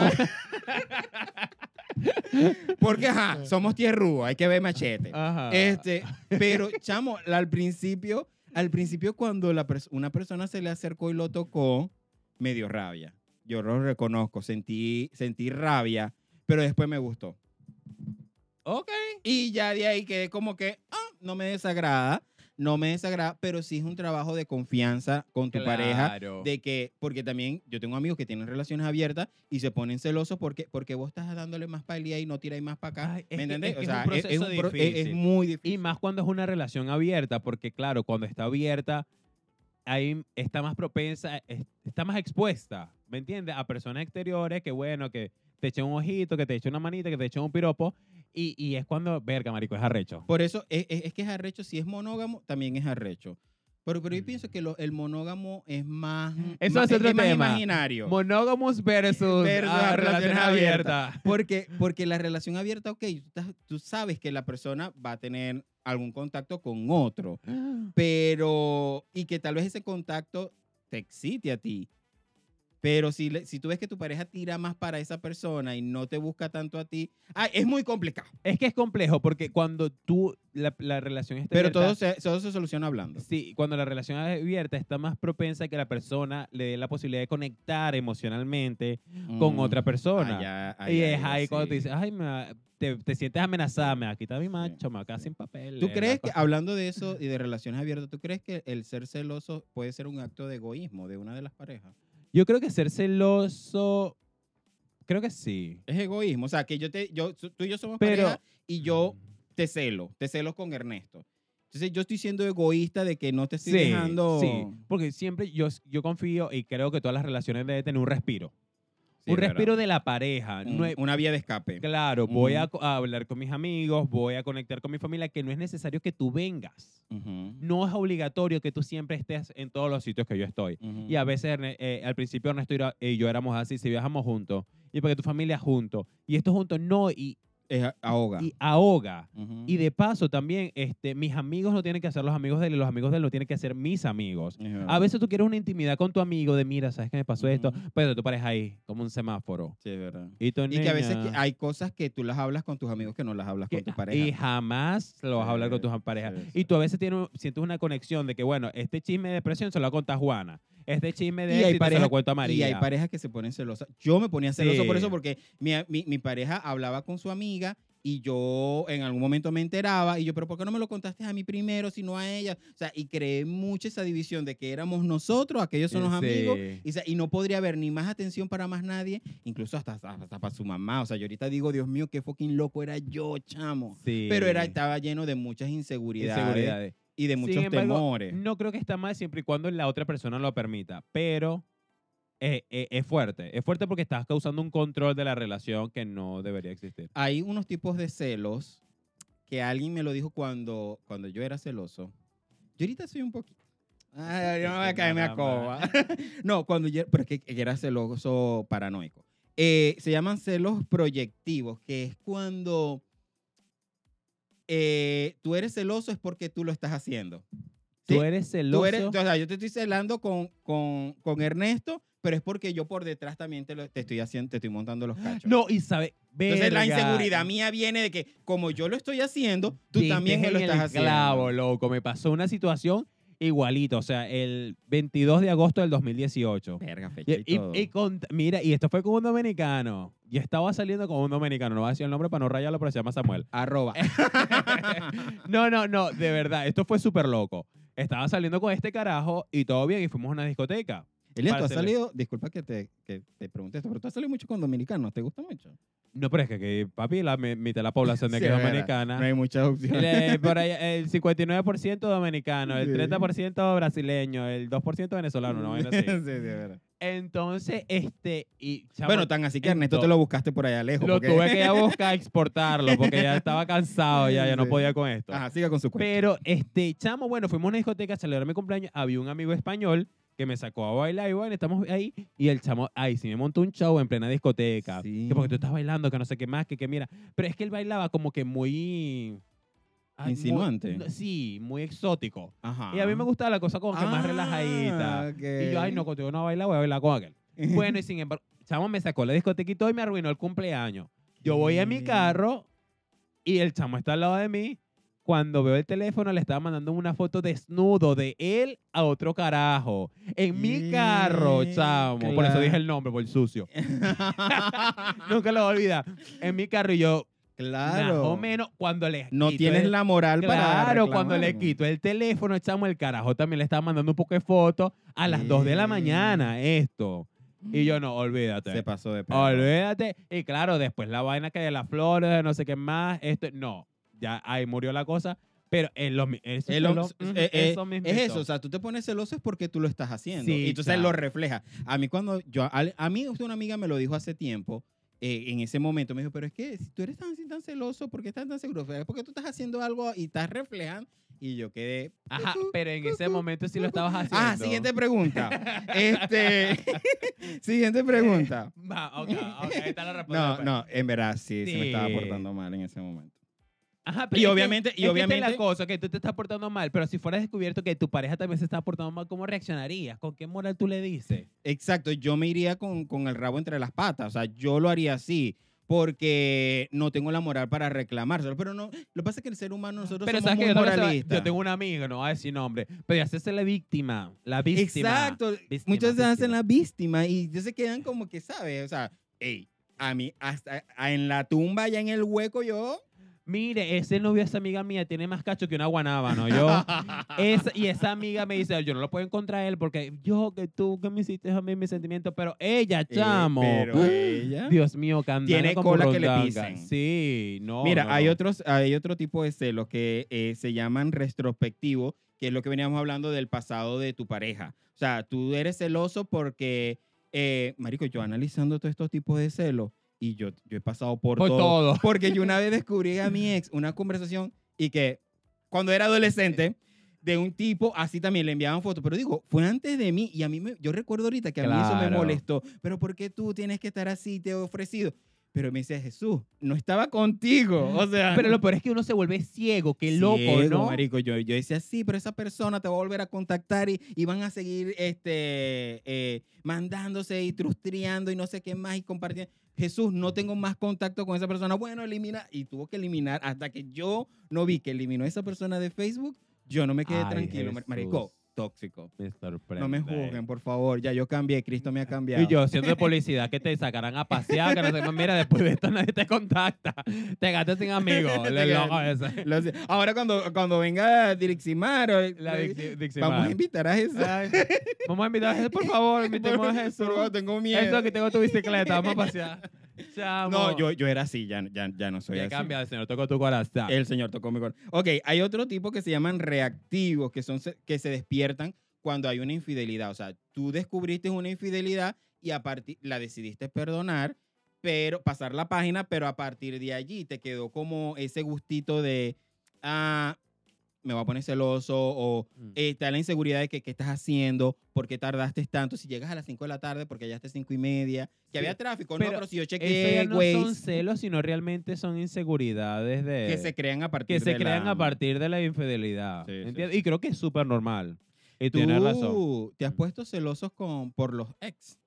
Porque, ajá, somos tierrúos, hay que ver machete. Ajá. Este, pero, chamo, al principio, al principio cuando la pers- una persona se le acercó y lo tocó, me dio rabia. Yo lo reconozco, sentí, sentí rabia, pero después me gustó. ok. Y ya de ahí quedé como que, ah, no me desagrada, no me desagrada, pero sí es un trabajo de confianza con tu pareja, de que, porque también yo tengo amigos que tienen relaciones abiertas y se ponen celosos porque, porque vos estás dándole más para y no tiráis más para acá. Ay, ¿Me que- entendés? es o es un sea, es, es un pro- es- es difícil. muy difícil. Y más cuando es una relación abierta, porque claro, cuando está abierta, ahí está más propensa, es- está más expuesta, ¿me entiendes? A personas exteriores que, bueno, que te echen un ojito, que te echen una manita, que te echen un piropo, y, y es cuando, verga, marico, es arrecho. Por eso es, es- es que es arrecho, si es monógamo, también es arrecho. Pero, pero Mm. yo pienso que lo- el monógamo es más, Eso más- es otro tema. imaginario. Monógamos versus, Versus ah, relaciones abiertas. Porque, porque la relación abierta, ok, tú sabes que la persona va a tener algún contacto con otro, pero, y que tal vez ese contacto te excite a ti. Pero si, le- si tú ves que tu pareja tira más para esa persona y no te busca tanto a ti, ah, es muy complicado. Es que es complejo, porque cuando tú, la, la relación está Pero abierta- todo se, todo se soluciona hablando. Sí, cuando la relación es abierta está más propensa a que la persona le dé la posibilidad de conectar emocionalmente con Mm, otra persona. allá- y es ahí cuando te dices, ay, me va- te, te sientes amenazada, me va a quitar mi macho, me va a quedar sin papel. ¿Tú crees que, cosa". hablando de eso y de relaciones abiertas, ¿tú crees que el ser celoso puede ser un acto de egoísmo de una de las parejas? Yo creo que ser celoso, creo que sí. Es egoísmo. O sea, que yo te, yo, tú y yo somos Pero- pareja y yo te celo, te celo con Ernesto. Entonces yo estoy siendo egoísta de que no te estoy Sí, dejando... sí, porque siempre yo, yo confío y creo que todas las relaciones deben tener un respiro. Sí, un es verdad. respiro de la pareja. Un- no es- una vía de escape. Claro, voy a, a hablar con mis amigos, voy a conectar con mi familia, que no es necesario que tú vengas. Ujú, No es obligatorio que tú siempre estés en todos los sitios que yo estoy. ujú. Y a veces eh, al principio Ernesto y yo éramos así, si viajamos juntos, y porque tu familia juntos, y esto juntos no, y, Es a- ahoga. y ahoga. Y de paso también, este, mis amigos no tienen que ser los amigos de él, y los amigos de él no tienen que ser mis amigos. A veces tú quieres una intimidad con tu amigo de, mira, ¿sabes qué me pasó esto? Ujú. Pero tu pareja ahí, como un semáforo. Sí, es verdad. Y, tu Y que a veces hay cosas que tú las hablas con tus amigos que no las hablas con tu pareja. Y jamás lo vas a hablar con tus parejas. sí, Y sí. tú a veces tienes, sientes una conexión de que, bueno, este chisme de depresión se lo cuenta Juana. Este chisme de Y hay éxito se parejas- lo cuento a Y María. hay parejas que se ponen celosas. Yo me ponía celoso por Sí. eso porque mi, mi- mi pareja hablaba con su amiga y yo en algún momento me enteraba y yo, pero ¿por qué no me lo contaste a mí primero, sino a ella? O sea, y creé mucha esa división de que éramos nosotros, aquellos son los Sí. amigos, y, o sea, y no podría haber ni más atención para más nadie, incluso hasta, hasta, hasta para su mamá. O sea, yo ahorita digo, Dios mío, qué fucking loco era yo, chamo. Sí. Pero era, estaba lleno de muchas inseguridades, Inseguridades. Y de muchos embargo, temores. No creo que está mal siempre y cuando la otra persona lo permita, pero es, es- es fuerte. Es fuerte porque estás causando un control de la relación que no debería existir. hay unos tipos de celos que alguien me lo dijo cuando, cuando yo era celoso. Yo ahorita soy un poquito. Ay, no me voy a caerme a coba. no, cuando yo, pero es que que era celoso paranoico. Eh, se llaman celos proyectivos, que es cuando eh, tú eres celoso es porque tú lo estás haciendo. Tú eres Tú celoso. eres, o sea, yo te estoy celando con, con, con Ernesto, pero es porque yo por detrás también te, lo, te estoy haciendo, te estoy montando los cachos. no, y sabe. Entonces la inseguridad mía viene de que como yo lo estoy haciendo, tú diste también me lo estás el haciendo. clavo, loco. Me pasó una situación igualito. O sea, el 22 de agosto del 2018. Verga, fecha Y, y, y- todo. y con- mira, y esto fue con un dominicano. Yo estaba saliendo con un dominicano. No voy a decir el nombre para no rayarlo, pero se llama Samuel. Arroba. No, no, no, de verdad, esto fue súper loco. Estaba saliendo con este carajo y todo bien y fuimos a una discoteca. Para tú has salido, disculpa que te, que te pregunte esto, pero tú has salido mucho con dominicanos, ¿te gusta mucho? No, pero es que, que, papi, la mi- mitad de la población de Sí, aquí es es verdad. dominicana. No hay muchas opciones. El, por ahí, el 59% dominicano, el Sí. 30% brasileño, el 2% venezolano, no vaina así. Sí, sí, es verdad. Entonces, este, y chamo, Bueno, tan así que Ernesto te lo buscaste por allá lejos. lo porque- tuve que ir a buscar, exportarlo, porque ya estaba cansado, ya, ya no Sí. podía con esto. Ajá, siga con su cuenta. Pero, este, chamo, bueno, fuimos a una discoteca a celebrar mi cumpleaños, había un amigo español que me sacó a bailar y bueno, estamos ahí, y el chamo, ahí sí me montó un show en plena discoteca, Sí. que porque tú estás bailando, que no sé qué más, que, que mira, pero es que él bailaba como que muy... ay, Insinuante. sí, muy exótico. Ajá. Y a mí me gustaba la cosa como que más Ah, relajadita. ok. Y yo, ay, no, contigo no bailar, voy a bailar con aquel. Bueno, y sin embargo, chamo me sacó la discoteca y todo y me arruinó el cumpleaños. Yo voy a mi ¿Qué? carro y el chamo está al lado de mí. Cuando veo el teléfono, le estaba mandando una foto desnudo de él a otro carajo. En mi carro, ¿Qué? chamo. Por eso Claro. dije el nombre, por el sucio. Nunca lo voy a olvidar. En mi carro y yo, claro. más o menos, cuando le No quito tienes el- la moral para Claro, cuando le quito el teléfono, chamo, el carajo también le estaba mandando un poco de fotos a las 2 de la mañana, esto. Y yo, no, olvídate. Se pasó de perro. Olvídate. Y claro, después la vaina que de las flores, no sé qué más, esto, no, ya ahí murió la cosa, pero es lo Es lo- eh, eh, eso es mismito. eso, o sea, tú te pones celoso es porque tú lo estás haciendo. Sí, y entonces chamo. lo refleja. A mí cuando yo, a, a mí una amiga me lo dijo hace tiempo, eh, en ese momento me dijo, pero es que si tú eres tan, tan celoso, ¿por qué estás tan seguro? Es porque tú estás haciendo algo y estás reflejando. Y yo quedé... Ajá, pero en ese momento sí lo estabas haciendo. Ah, siguiente pregunta. este, siguiente pregunta. Va, ok, ok, está la respuesta. No, después. no, en verdad sí, se me estaba Sí. portando mal en ese momento. Ajá, Y pero que- obviamente- y es que es obviamente- la cosa, que tú te estás portando mal, pero si fuera descubierto que tu pareja también se está portando mal, ¿cómo reaccionarías? ¿Con qué moral tú le dices? Exacto, yo me iría con, con el rabo entre las patas, o sea, yo lo haría así, porque no tengo la moral para reclamárselo, pero no, lo que pasa es que el ser humano, nosotros Pero somos que muy yo, tengo- moralistas. yo tengo una amiga, no voy a decir nombre, pero ya hacerse la víctima, la víctima. Exacto, Víctima, muchas veces hacen víctima. la víctima y ya se quedan como que, ¿sabes? O sea, hey, a mí, hasta a- en la tumba, ya en el hueco, yo... Mire, ese novio de esa amiga mía tiene más cacho que una guanábana, ¿no? Yo, esa, y esa amiga me dice, yo no lo puedo encontrar a él porque yo, que tú, que me hiciste a mí mis sentimientos, pero ella, Eh, chamo. pero ella... Dios mío, cantando Tiene como cola que le pisen. Sí, no. Mira, no, hay, no. otros, hay otro tipo de celos que eh, se llaman retrospectivos, que es lo que veníamos hablando del pasado de tu pareja. O sea, tú eres celoso porque, eh, Marico, yo analizando todos estos tipos de celos y yo, yo he pasado por, Por todo. todo. Porque yo una vez descubrí a mi ex una conversación y que cuando era adolescente, de un tipo, así también le enviaban fotos, pero digo, fue antes de mí y a mí, me, yo recuerdo ahorita que a mí eso me Claro. molestó, pero ¿por qué tú tienes que estar así? Te he ofrecido. Pero me dice, Jesús, no estaba contigo. O sea, Pero lo peor es que uno se vuelve ciego, qué loco, Ciego, ¿no? marico. Yo, yo decía, sí, pero esa persona te va a volver a contactar y, y van a seguir este, eh, mandándose y trustriando y no sé qué más y compartiendo. Jesús, no tengo más contacto con esa persona. Bueno, elimina. Y tuvo que eliminar hasta que yo no vi que eliminó a esa persona de Facebook. Yo no me quedé Ay, tranquilo. mar- Marico, Jesús. Tóxico. Me sorprende. No me juzguen, por favor. Ya yo cambié. Cristo me ha cambiado. Y yo, siendo de publicidad, que te sacarán a pasear, que no sé. Mira, después de esto nadie te contacta. Te gastas sin amigos. Loco. Ahora cuando, cuando venga Diriximar, o- La Dixi- Diximar. vamos a invitar a Jesús. Vamos a invitar a Jesús, por favor, invitemos a Jesús. Por favor, tengo miedo. Eso, aquí tengo tu bicicleta, vamos a pasear. Chamo. No, yo, yo era así, ya, ya, ya no soy Ya así. cambia, el Señor tocó tu corazón. El señor tocó mi corazón. Ok, hay otro tipo que se llaman reactivos, que, son, que se despiertan cuando hay una infidelidad. O sea, tú descubriste una infidelidad y a partir la decidiste perdonar, pero pasar la página, pero a partir de allí te quedó como ese gustito de, ah, me voy a poner celoso o Mm. está la inseguridad de que qué estás haciendo, por qué tardaste tanto, si llegas a las 5 de la tarde porque ya está 5 y media, que Sí, había tráfico, pero no, pero si yo Eso ya chequeé, no son celos, sino realmente son inseguridades de... que se crean a partir que se de crean la- a partir de la infidelidad. Sí, ¿entiendes? sí. Y creo que es súper normal. Y tienes razón. ¿Tú te has Mm. puesto celosos con, por los ex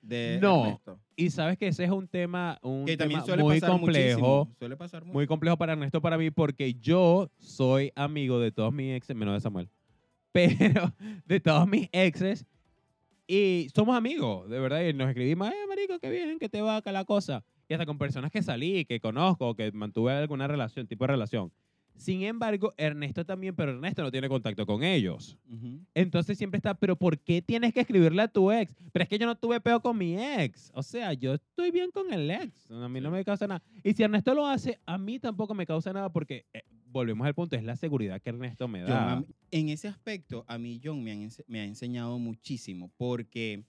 de No. Ernesto? Y sabes que ese es un tema, un Que tema suele muy pasar complejo. Suele pasar. Muy complejo para Ernesto, para mí, porque yo soy amigo de todos mis exes, menos de Samuel. Pero de todos mis exes. Y somos amigos, de verdad. Y nos escribimos, eh, marico, qué bien, que te va acá la cosa. Y hasta con personas que salí, que conozco, que mantuve alguna relación, tipo de relación. Sin embargo, Ernesto también, pero Ernesto no tiene contacto con ellos. Entonces siempre está, pero ¿por qué tienes que escribirle a tu ex? Pero es que yo no tuve peo con mi ex. O sea, yo estoy bien con el ex. A mí no me causa nada. Y si Ernesto lo hace, a mí tampoco me causa nada porque, eh, volvemos al punto, es la seguridad que Ernesto me da. en ese aspecto, a mí John me, han ense- me ha enseñado muchísimo porque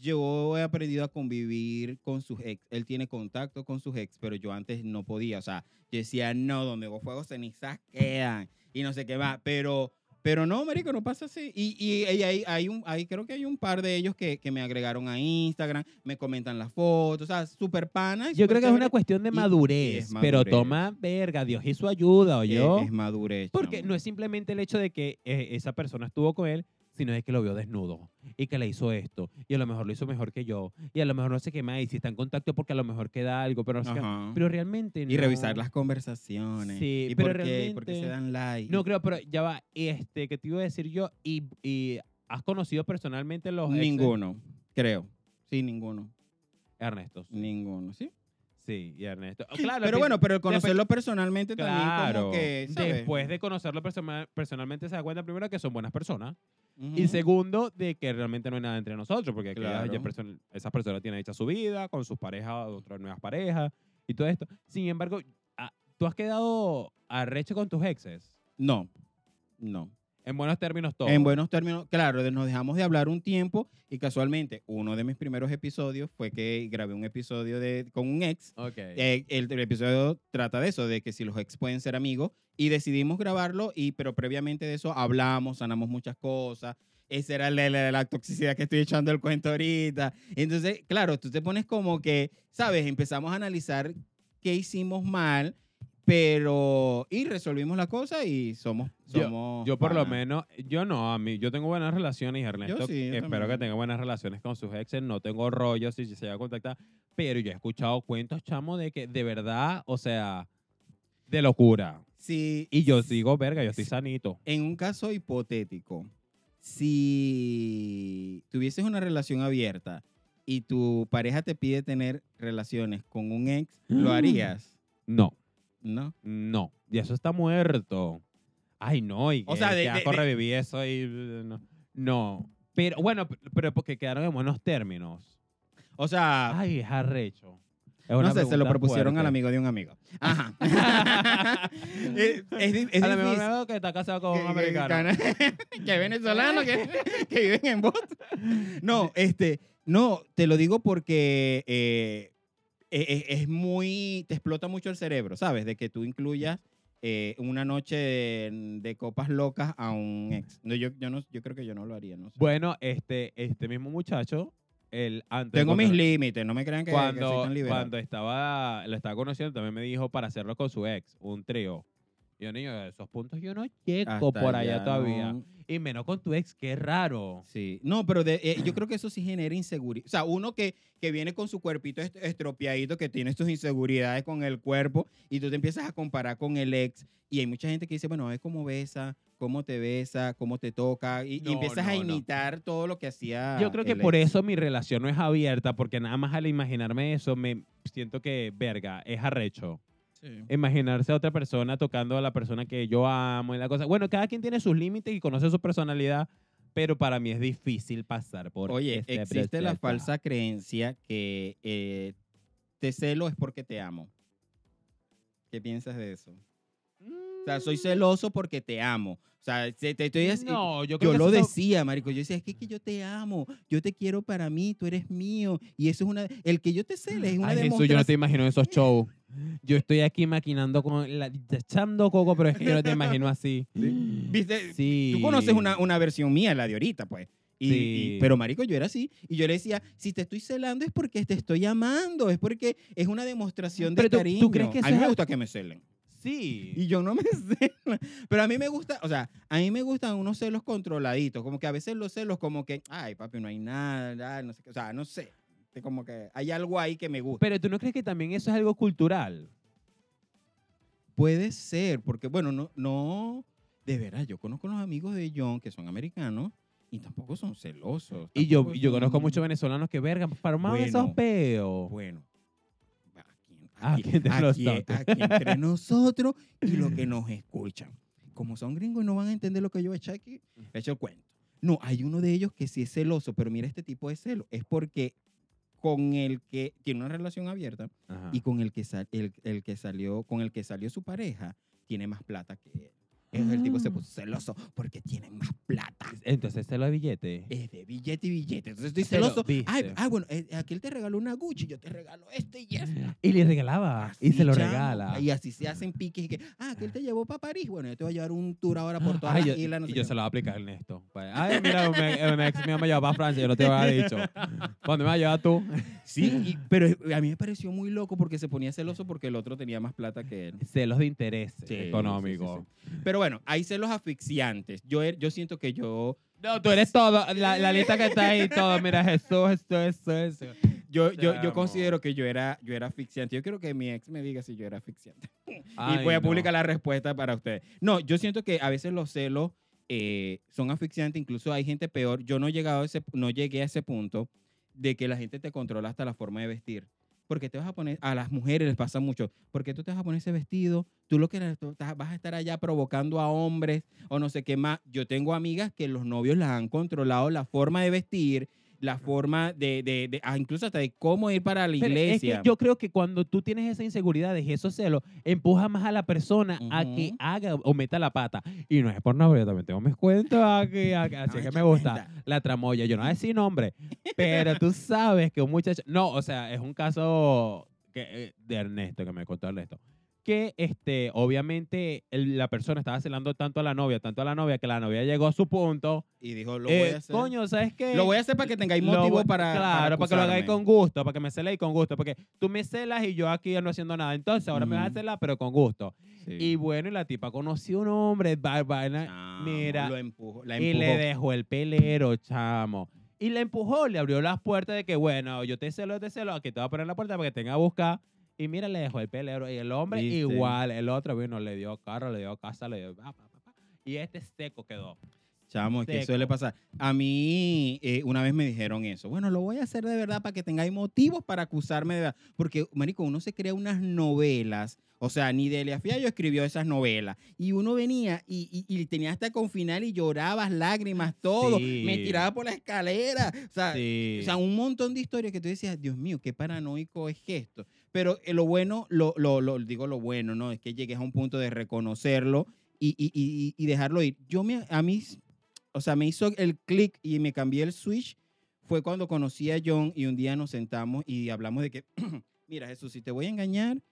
yo he aprendido a convivir con sus ex. Él tiene contacto con sus ex, pero yo antes no podía. O sea, yo decía, no, donde vos fuegos cenizas quedan y no sé qué más. Pero, pero no, marico, no pasa así. Y, y, y hay, hay un, hay, creo que hay un par de ellos que, que me agregaron a Instagram, me comentan las fotos, o sea, súper panas. Yo súper creo que es una chévere. cuestión de madurez, es pero madurez. toma verga, Dios y su ayuda, Eh, yo. Es madurez. Porque chamo. no es simplemente el hecho de que eh, esa persona estuvo con él, sino de que lo vio desnudo y que le hizo esto. Y a lo mejor lo hizo mejor que yo. Y a lo mejor no sé qué más. Y si está en contacto porque a lo mejor queda algo, pero no sé qué. Pero realmente Y no. revisar las conversaciones. Sí, ¿Y pero por qué? ¿Por qué se dan like? No creo, pero ya va. Este, que te iba a decir yo. Y, y ¿has conocido personalmente los exes? ninguno, creo. Sí, ninguno. Ernesto. Ninguno, ¿sí? Sí, y Ernesto. Claro, Pero bueno, pero después- conocerlo personalmente también Claro. como que. Después de conocerlo persona- personalmente se da cuenta primero que son buenas personas. Y segundo, de que realmente no hay nada entre nosotros, porque Claro. esas personas tienen hecha su vida con sus parejas, otras nuevas parejas y todo esto. Sin embargo, ah, ¿tú has quedado arrecho con tus exes? No, no. En buenos términos, todo. En buenos términos, claro, nos dejamos de hablar un tiempo y casualmente uno de mis primeros episodios fue que grabé un episodio de, con un ex Ok. Eh, el, el episodio trata de eso, de que si los ex pueden ser amigos, y decidimos grabarlo, y, pero previamente de eso hablamos, sanamos muchas cosas. Esa era la, la- la toxicidad que estoy echando el cuento ahorita. Entonces, claro, tú te pones como que, ¿sabes? Empezamos a analizar qué hicimos mal, pero... Y resolvimos la cosa y somos... Yo- somos Yo por lo menos, yo no, a mí, yo tengo buenas relaciones y Ernesto sí, yo espero también. que tenga buenas relaciones con sus exes, no tengo rollos si se llega a contactar, pero yo he escuchado cuentos, chamo, de que de verdad, o sea, de locura. Sí, Y yo digo, verga, yo estoy sanito. En un caso hipotético, si tuvieses una relación abierta y tu pareja te pide tener relaciones con un ex, ¿lo harías? No, ¿No? no, y eso está muerto. Ay, no, y O que, sea, de- que de- asco de- reviví eso y uh, no. No, pero bueno, pero porque quedaron en buenos términos. O sea, Ay, es arrecho. Es no sé, se lo propusieron al amigo de un amigo. Ajá. es, es es a lo mejor difícil. amigo que está casado con un americano. que, que venezolano que, que viven en Boston. No, este, no, te lo digo porque eh, e- e- es, muy, te explota mucho el cerebro, ¿sabes? De que tú incluyas eh, una noche de, de copas locas a un ex. No, yo, yo, no, yo creo que yo no lo haría, no sé. Bueno, este, este mismo muchacho, él antes Tengo mis límites, no me crean que, que soy cuando, tan liberal. cuando estaba, lo estaba conociendo, también me dijo para hacerlo con su ex, un trío. Yo, niño, a esos puntos yo no llego Hasta por allá todavía. no. Y menos con tu ex, qué raro. Sí, no, pero de- eh, yo creo que eso sí genera inseguridad. O sea, uno que, que viene con su cuerpito est- estropeadito, que tiene sus inseguridades con el cuerpo, y tú te empiezas a comparar con el ex, y hay mucha gente que dice, bueno, es cómo besa, cómo te besa, cómo te toca, y, y No, empiezas no, a no. imitar todo lo que hacía. Yo creo que el por ex. eso mi relación no es abierta, porque nada más al imaginarme eso, me siento que, verga, es arrecho. Imaginarse a otra persona tocando a la persona que yo amo y la cosa. Bueno, cada quien tiene sus límites y conoce su personalidad, pero para mí es difícil pasar por Oye, este existe la falsa creencia que eh, te celo es porque te amo. ¿Qué piensas de eso? O sea, soy celoso porque te amo. O sea, te, te estoy No, yo creo Yo que lo eso- decía, marico. Yo decía, es que, que yo te amo, yo te quiero para mí, tú eres mío. Y eso es una... El que yo te cele es una Ay, Jesús, demostración. yo no te imagino esos shows. Yo estoy aquí maquinando con la, echando coco, pero es que yo no te imagino así. ¿Viste? Sí. Tú conoces una, una versión mía, la de ahorita, pues. Y, Sí. y- pero, marico, yo era así. Y yo le decía, si te estoy celando es porque te estoy amando, es porque es una demostración de Pero tú- tú cariño. crees que a mí me gusta que me celen. Sí. Y yo no me celo. Pero a mí me gusta, o sea, a mí me gustan unos celos controladitos. Como que a veces los celos como que, ay, papi, no hay nada, no sé qué. O sea, no sé. Como que hay algo ahí que me gusta. Pero tú no crees que también eso es algo cultural. Puede ser, porque bueno, no, no, de verdad, yo conozco los amigos de John que son americanos y tampoco son celosos. Y yo, tampoco yo conozco son- muchos venezolanos que, verga, farmaban Bueno. esos peos. Bueno, aquí, Aquí entre aquí, nosotros. aquí entre nosotros y los que nos escuchan. Como son gringos y no van a entender lo que yo he hecho aquí, he hecho el cuento. No, hay uno de ellos que sí es celoso, pero mira este tipo de celo. Es porque con el que tiene una relación abierta Ajá. y con el que, sal- el, el que salió, con el que salió su pareja, tiene más plata que él. Es el tipo se Ah. puso celoso porque tiene más plata. Entonces, ¿se lo de billete? Es de billete y billete. Entonces estoy celoso. Ay, ah, bueno, eh, aquel te regaló una Gucci, yo te regalo este y este. Y le regalaba. y se lo regala. Y así se hacen piques y que, ah, aquel te llevó para París. Bueno, yo te voy a llevar un tour ahora por todas Ay, yo. No y sé yo qué. se lo voy a aplicar a Ernesto. Pues, Ay, mira, me, me ex mío me llevó para Francia, yo no te había dicho. ¿Cuándo me vas a llevar tú? Sí, y- pero a mí me pareció muy loco porque se ponía celoso porque el otro tenía más plata que él. Celos de interés Sí, económico. sí, sí, Pero bueno, hay celos asfixiantes. Yo, er- yo siento que yo, No, tú eres todo. La, la lista que está ahí, todo. Mira, Jesús, esto, esto, eso. yo, yo, yo considero que yo era, yo era asfixiante. Yo quiero que mi ex me diga si yo era asfixiante. y Ay, voy a no. publicar la respuesta para ustedes. No, yo siento que a veces los celos eh, son asfixiantes, incluso hay gente peor. Yo no he llegado a ese, no llegué a ese punto de que la gente te controla hasta la forma de vestir. Porque te vas a poner, a las mujeres les pasa mucho, porque tú te vas a poner ese vestido, tú lo que vas a estar allá provocando a hombres o no sé qué más. Yo tengo amigas que los novios las han controlado la forma de vestir, la forma de, de, de- ah, incluso hasta de cómo ir para la Pero iglesia. Es que yo creo que cuando tú tienes esa inseguridad y esos celos, empuja más a la persona a que haga o meta la pata. Y no es por nada, yo también tengo mis cuentos aquí, aquí, así Ay, que me gusta. cuenta. La tramoya, yo no voy a decir nombre, pero tú sabes que un muchacho, no, o sea, es un caso que, eh, de Ernesto, que me contó Ernesto, que este, obviamente el- la persona estaba celando tanto a la novia, tanto a la novia, que la novia llegó a su punto. y dijo, lo eh, voy a hacer. Coño, ¿sabes qué? Lo voy a hacer para que tengáis motivo voy- para. Claro, para, que lo hagáis con gusto, para que me celéis con gusto. Porque tú me celas y yo aquí no haciendo nada. Entonces ahora me vas a celar, pero con gusto. Sí. Y bueno, y la tipa conoció un hombre, va- vaina, Chamo, mira, Lo empujó, la y empujó. le dejó el pelero, chamo. Y le empujó, le abrió las puertas de que, bueno, yo te celo, te celo, aquí te voy a poner la puerta para que tenga a buscar. Y mira, le dejó el pelero. Y el hombre ¿Viste? igual, el otro vino, le dio carro, le dio casa, le dio... pa, pa, pa, pa. Y este seco quedó. Chamo, es que suele pasar. A mí eh, una vez me dijeron eso. Bueno, lo voy a hacer de verdad para que tengáis motivos para acusarme de verdad. Porque, marico, uno se crea unas novelas. O sea, ni Delia Fiallo escribió esas novelas. Y uno venía y, y, y tenía hasta con final y llorabas, lágrimas, todo. Sí. Me tiraba por la escalera. O sea, Sí. O sea, un montón de historias que tú decías, Dios mío, qué paranoico es esto. Pero eh, lo bueno, lo, lo, lo- digo lo bueno, ¿no? Es que llegues a un punto de reconocerlo y dejarlo ir. Yo me, a mí, o sea, me hizo el clic y me cambié el switch. Fue cuando conocí a John y un día nos sentamos y hablamos de que, mira Jesús, si te voy a engañar,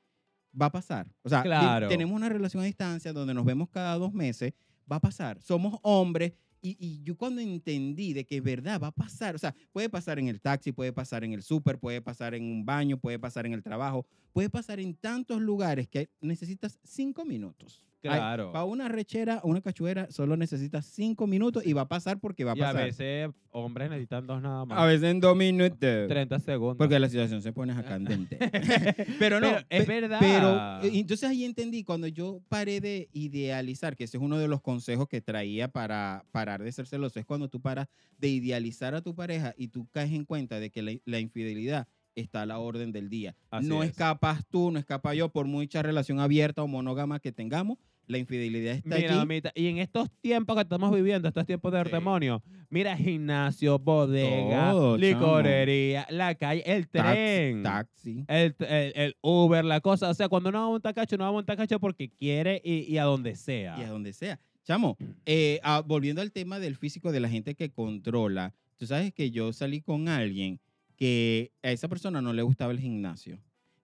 va a pasar. O sea, Claro. tenemos una relación a distancia donde nos vemos cada dos meses, va a pasar. Somos hombres y, y yo cuando entendí de que es verdad va a pasar, o sea, puede pasar en el taxi, puede pasar en el súper, puede pasar en un baño, puede pasar en el trabajo, puede pasar en tantos lugares que necesitas cinco minutos. Claro. Para una rechera, una cachuera, solo necesitas cinco minutos y va a pasar porque va a Y a pasar. veces hombres necesitan dos nada más. A veces en dos minutos. 30 segundos. Porque la situación se pone candente. pero no, Pero es verdad. Pero eh, entonces ahí entendí, cuando yo paré de idealizar, que ese es uno de los consejos que traía para parar de ser celoso, es cuando tú paras de idealizar a tu pareja y tú caes en cuenta de que la, la infidelidad está a la orden del día. Así no es. escapas tú, no escapa yo, por mucha relación abierta o monógama que tengamos, la infidelidad está Mira, y en estos tiempos que estamos viviendo, estos tiempos de Sí. demonio, mira, gimnasio, bodega, Todo, licorería, la calle, el tren, taxi. el, el- el Uber, la cosa. O sea, cuando uno va a montar cacho, no va a montar cacho porque quiere y, y a donde sea. y a donde sea. Chamo, eh, ah, volviendo al tema del físico de la gente que controla, tú sabes que yo salí con alguien que a esa persona no le gustaba el gimnasio,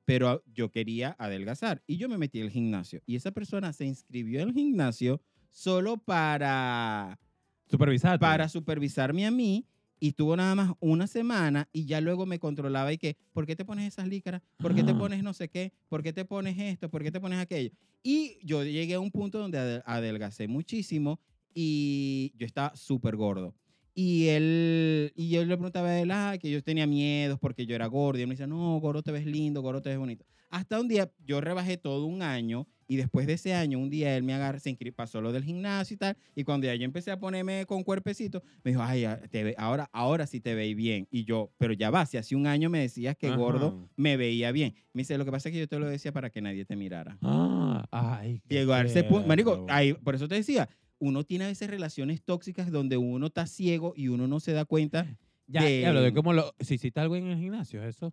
pero yo quería adelgazar y yo me metí al gimnasio y esa persona se inscribió al gimnasio solo para, Supervisar. para supervisarme a mí y tuvo nada más una semana y ya luego me controlaba y que, ¿por qué te pones esas lícaras? ¿Por qué te Ah. pones no sé qué? ¿Por qué te pones esto? ¿Por qué te pones aquello? Y yo llegué a un punto donde ade- adelgacé muchísimo y yo estaba súper gordo. Y él, y yo le preguntaba a él, ah, que yo tenía miedos porque yo era gordo. Y él me decía, no, gordo te ves lindo, gordo te ves bonito. Hasta un día yo rebajé todo un año Y después de ese año, un día él me agarra, se inscri- pasó lo del gimnasio y tal. Y cuando ya yo empecé a ponerme con cuerpecito, me dijo, ay, te ve- ahora, ahora sí te veis bien. Y yo, pero ya va, si hace un año me decías que Ajá. gordo me veía bien. Me dice, lo que pasa es que yo te lo decía para que nadie te mirara. Ah, ay. Llegó a ese punto, marico, ahí, por eso te decía, uno tiene a veces relaciones tóxicas donde uno está ciego y uno no se da cuenta. Ya, de- ya hablo de cómo lo. Si hiciste algo en el gimnasio, eso.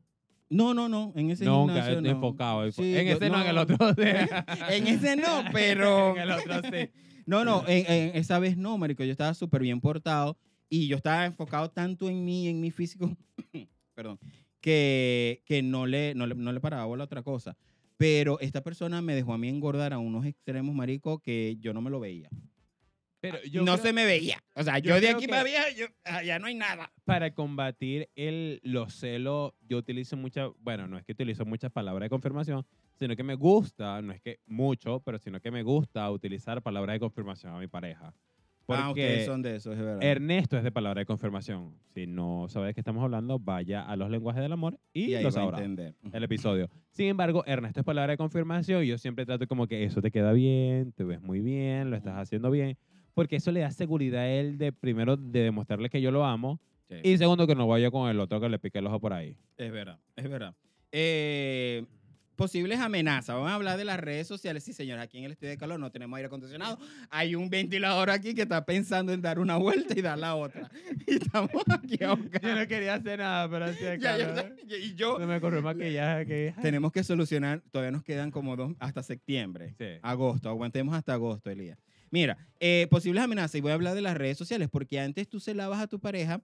No, no, no, en ese Nunca gimnasio no. enfocado. Sí, en yo- ese no, en el otro. En ese no, pero... en el otro sí. No, no, en, en esa vez no, marico. Yo estaba súper bien portado y yo estaba enfocado tanto en mí, en mi físico, perdón, que, que no, le, no, le, no le paraba bola a otra cosa. Pero esta persona me dejó a mí engordar a unos extremos, marico, que yo no me lo veía. Pero yo no creo- se me veía. O sea, yo yo, de aquí para allá, yo, allá no hay nada. para combatir el, los celos, yo utilizo muchas, bueno, no es que utilizo muchas palabras de confirmación, sino que me gusta, no es que mucho, pero sino que me gusta utilizar palabras de confirmación a mi pareja. Porque ah, ustedes son de eso, es verdad. Ernesto es de palabra de confirmación. Si no sabes de qué estamos hablando, vaya a los lenguajes del amor y, y ahí lo va a sabrá. El episodio. Sin embargo, Ernesto es palabra de confirmación y yo siempre trato como que eso te queda bien, te ves muy bien, lo estás haciendo bien, porque eso le da seguridad a él de primero de demostrarle que yo lo amo Sí. y segundo, que no vaya con el otro que le pique el ojo por ahí. Es verdad, es verdad. Eh, posibles amenazas. Vamos a hablar de las redes sociales. Sí, señores, aquí en el estudio de calor no tenemos aire acondicionado. Hay un ventilador aquí que está pensando en dar una vuelta y dar la otra. Y estamos aquí ahogados. quería hacer nada, pero ya, ya, y yo, me corrió maquillaje que... tenemos que solucionar, todavía nos quedan como dos, hasta septiembre. Sí. Agosto, aguantemos hasta agosto, Elías. Mira, eh, posibles amenazas, y voy a hablar de las redes sociales, porque antes tú celabas a tu pareja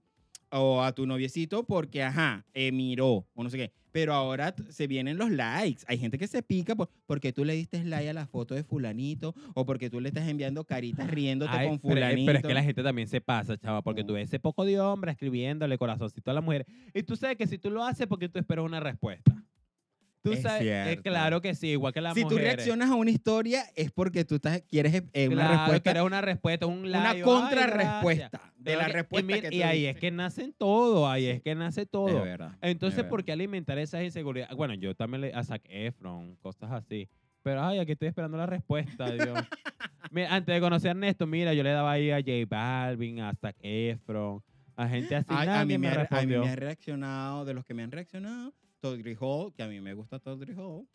o a tu noviecito porque, ajá, eh, miró o no sé qué. Pero ahora se vienen los likes. Hay gente que se pica por, porque tú le diste like a la foto de fulanito o porque tú le estás enviando caritas riéndote Ay, con pero, eh, fulanito. pero es que la gente también se pasa, chava, porque No. tú ves ese poco de hombre escribiéndole corazoncito a la mujer. Y tú sabes que si tú lo haces porque tú esperas una respuesta. Tú Es sabes, eh, cierto. claro que sí, igual que la si tú reaccionas a una historia es porque tú estás, quieres eh, una claro, respuesta. quieres una respuesta, un una like, contrarrespuesta de la que- respuesta y, ahí es que nacen todo, ahí es que nace todo. Es verdad, Entonces, es ¿por qué alimentar esas inseguridades? Bueno, yo también le a Zac Efron, cosas así. Pero, ay, aquí estoy esperando la respuesta, Dios. Mira, antes de conocer a Ernesto, mira, yo le daba ahí a J Balvin, a Zac Efron, a gente así. Ay, a, mí me, me, a mí me ha reaccionado, de los que me han reaccionado, Todri Hall, que a mí me gusta Todri Hall.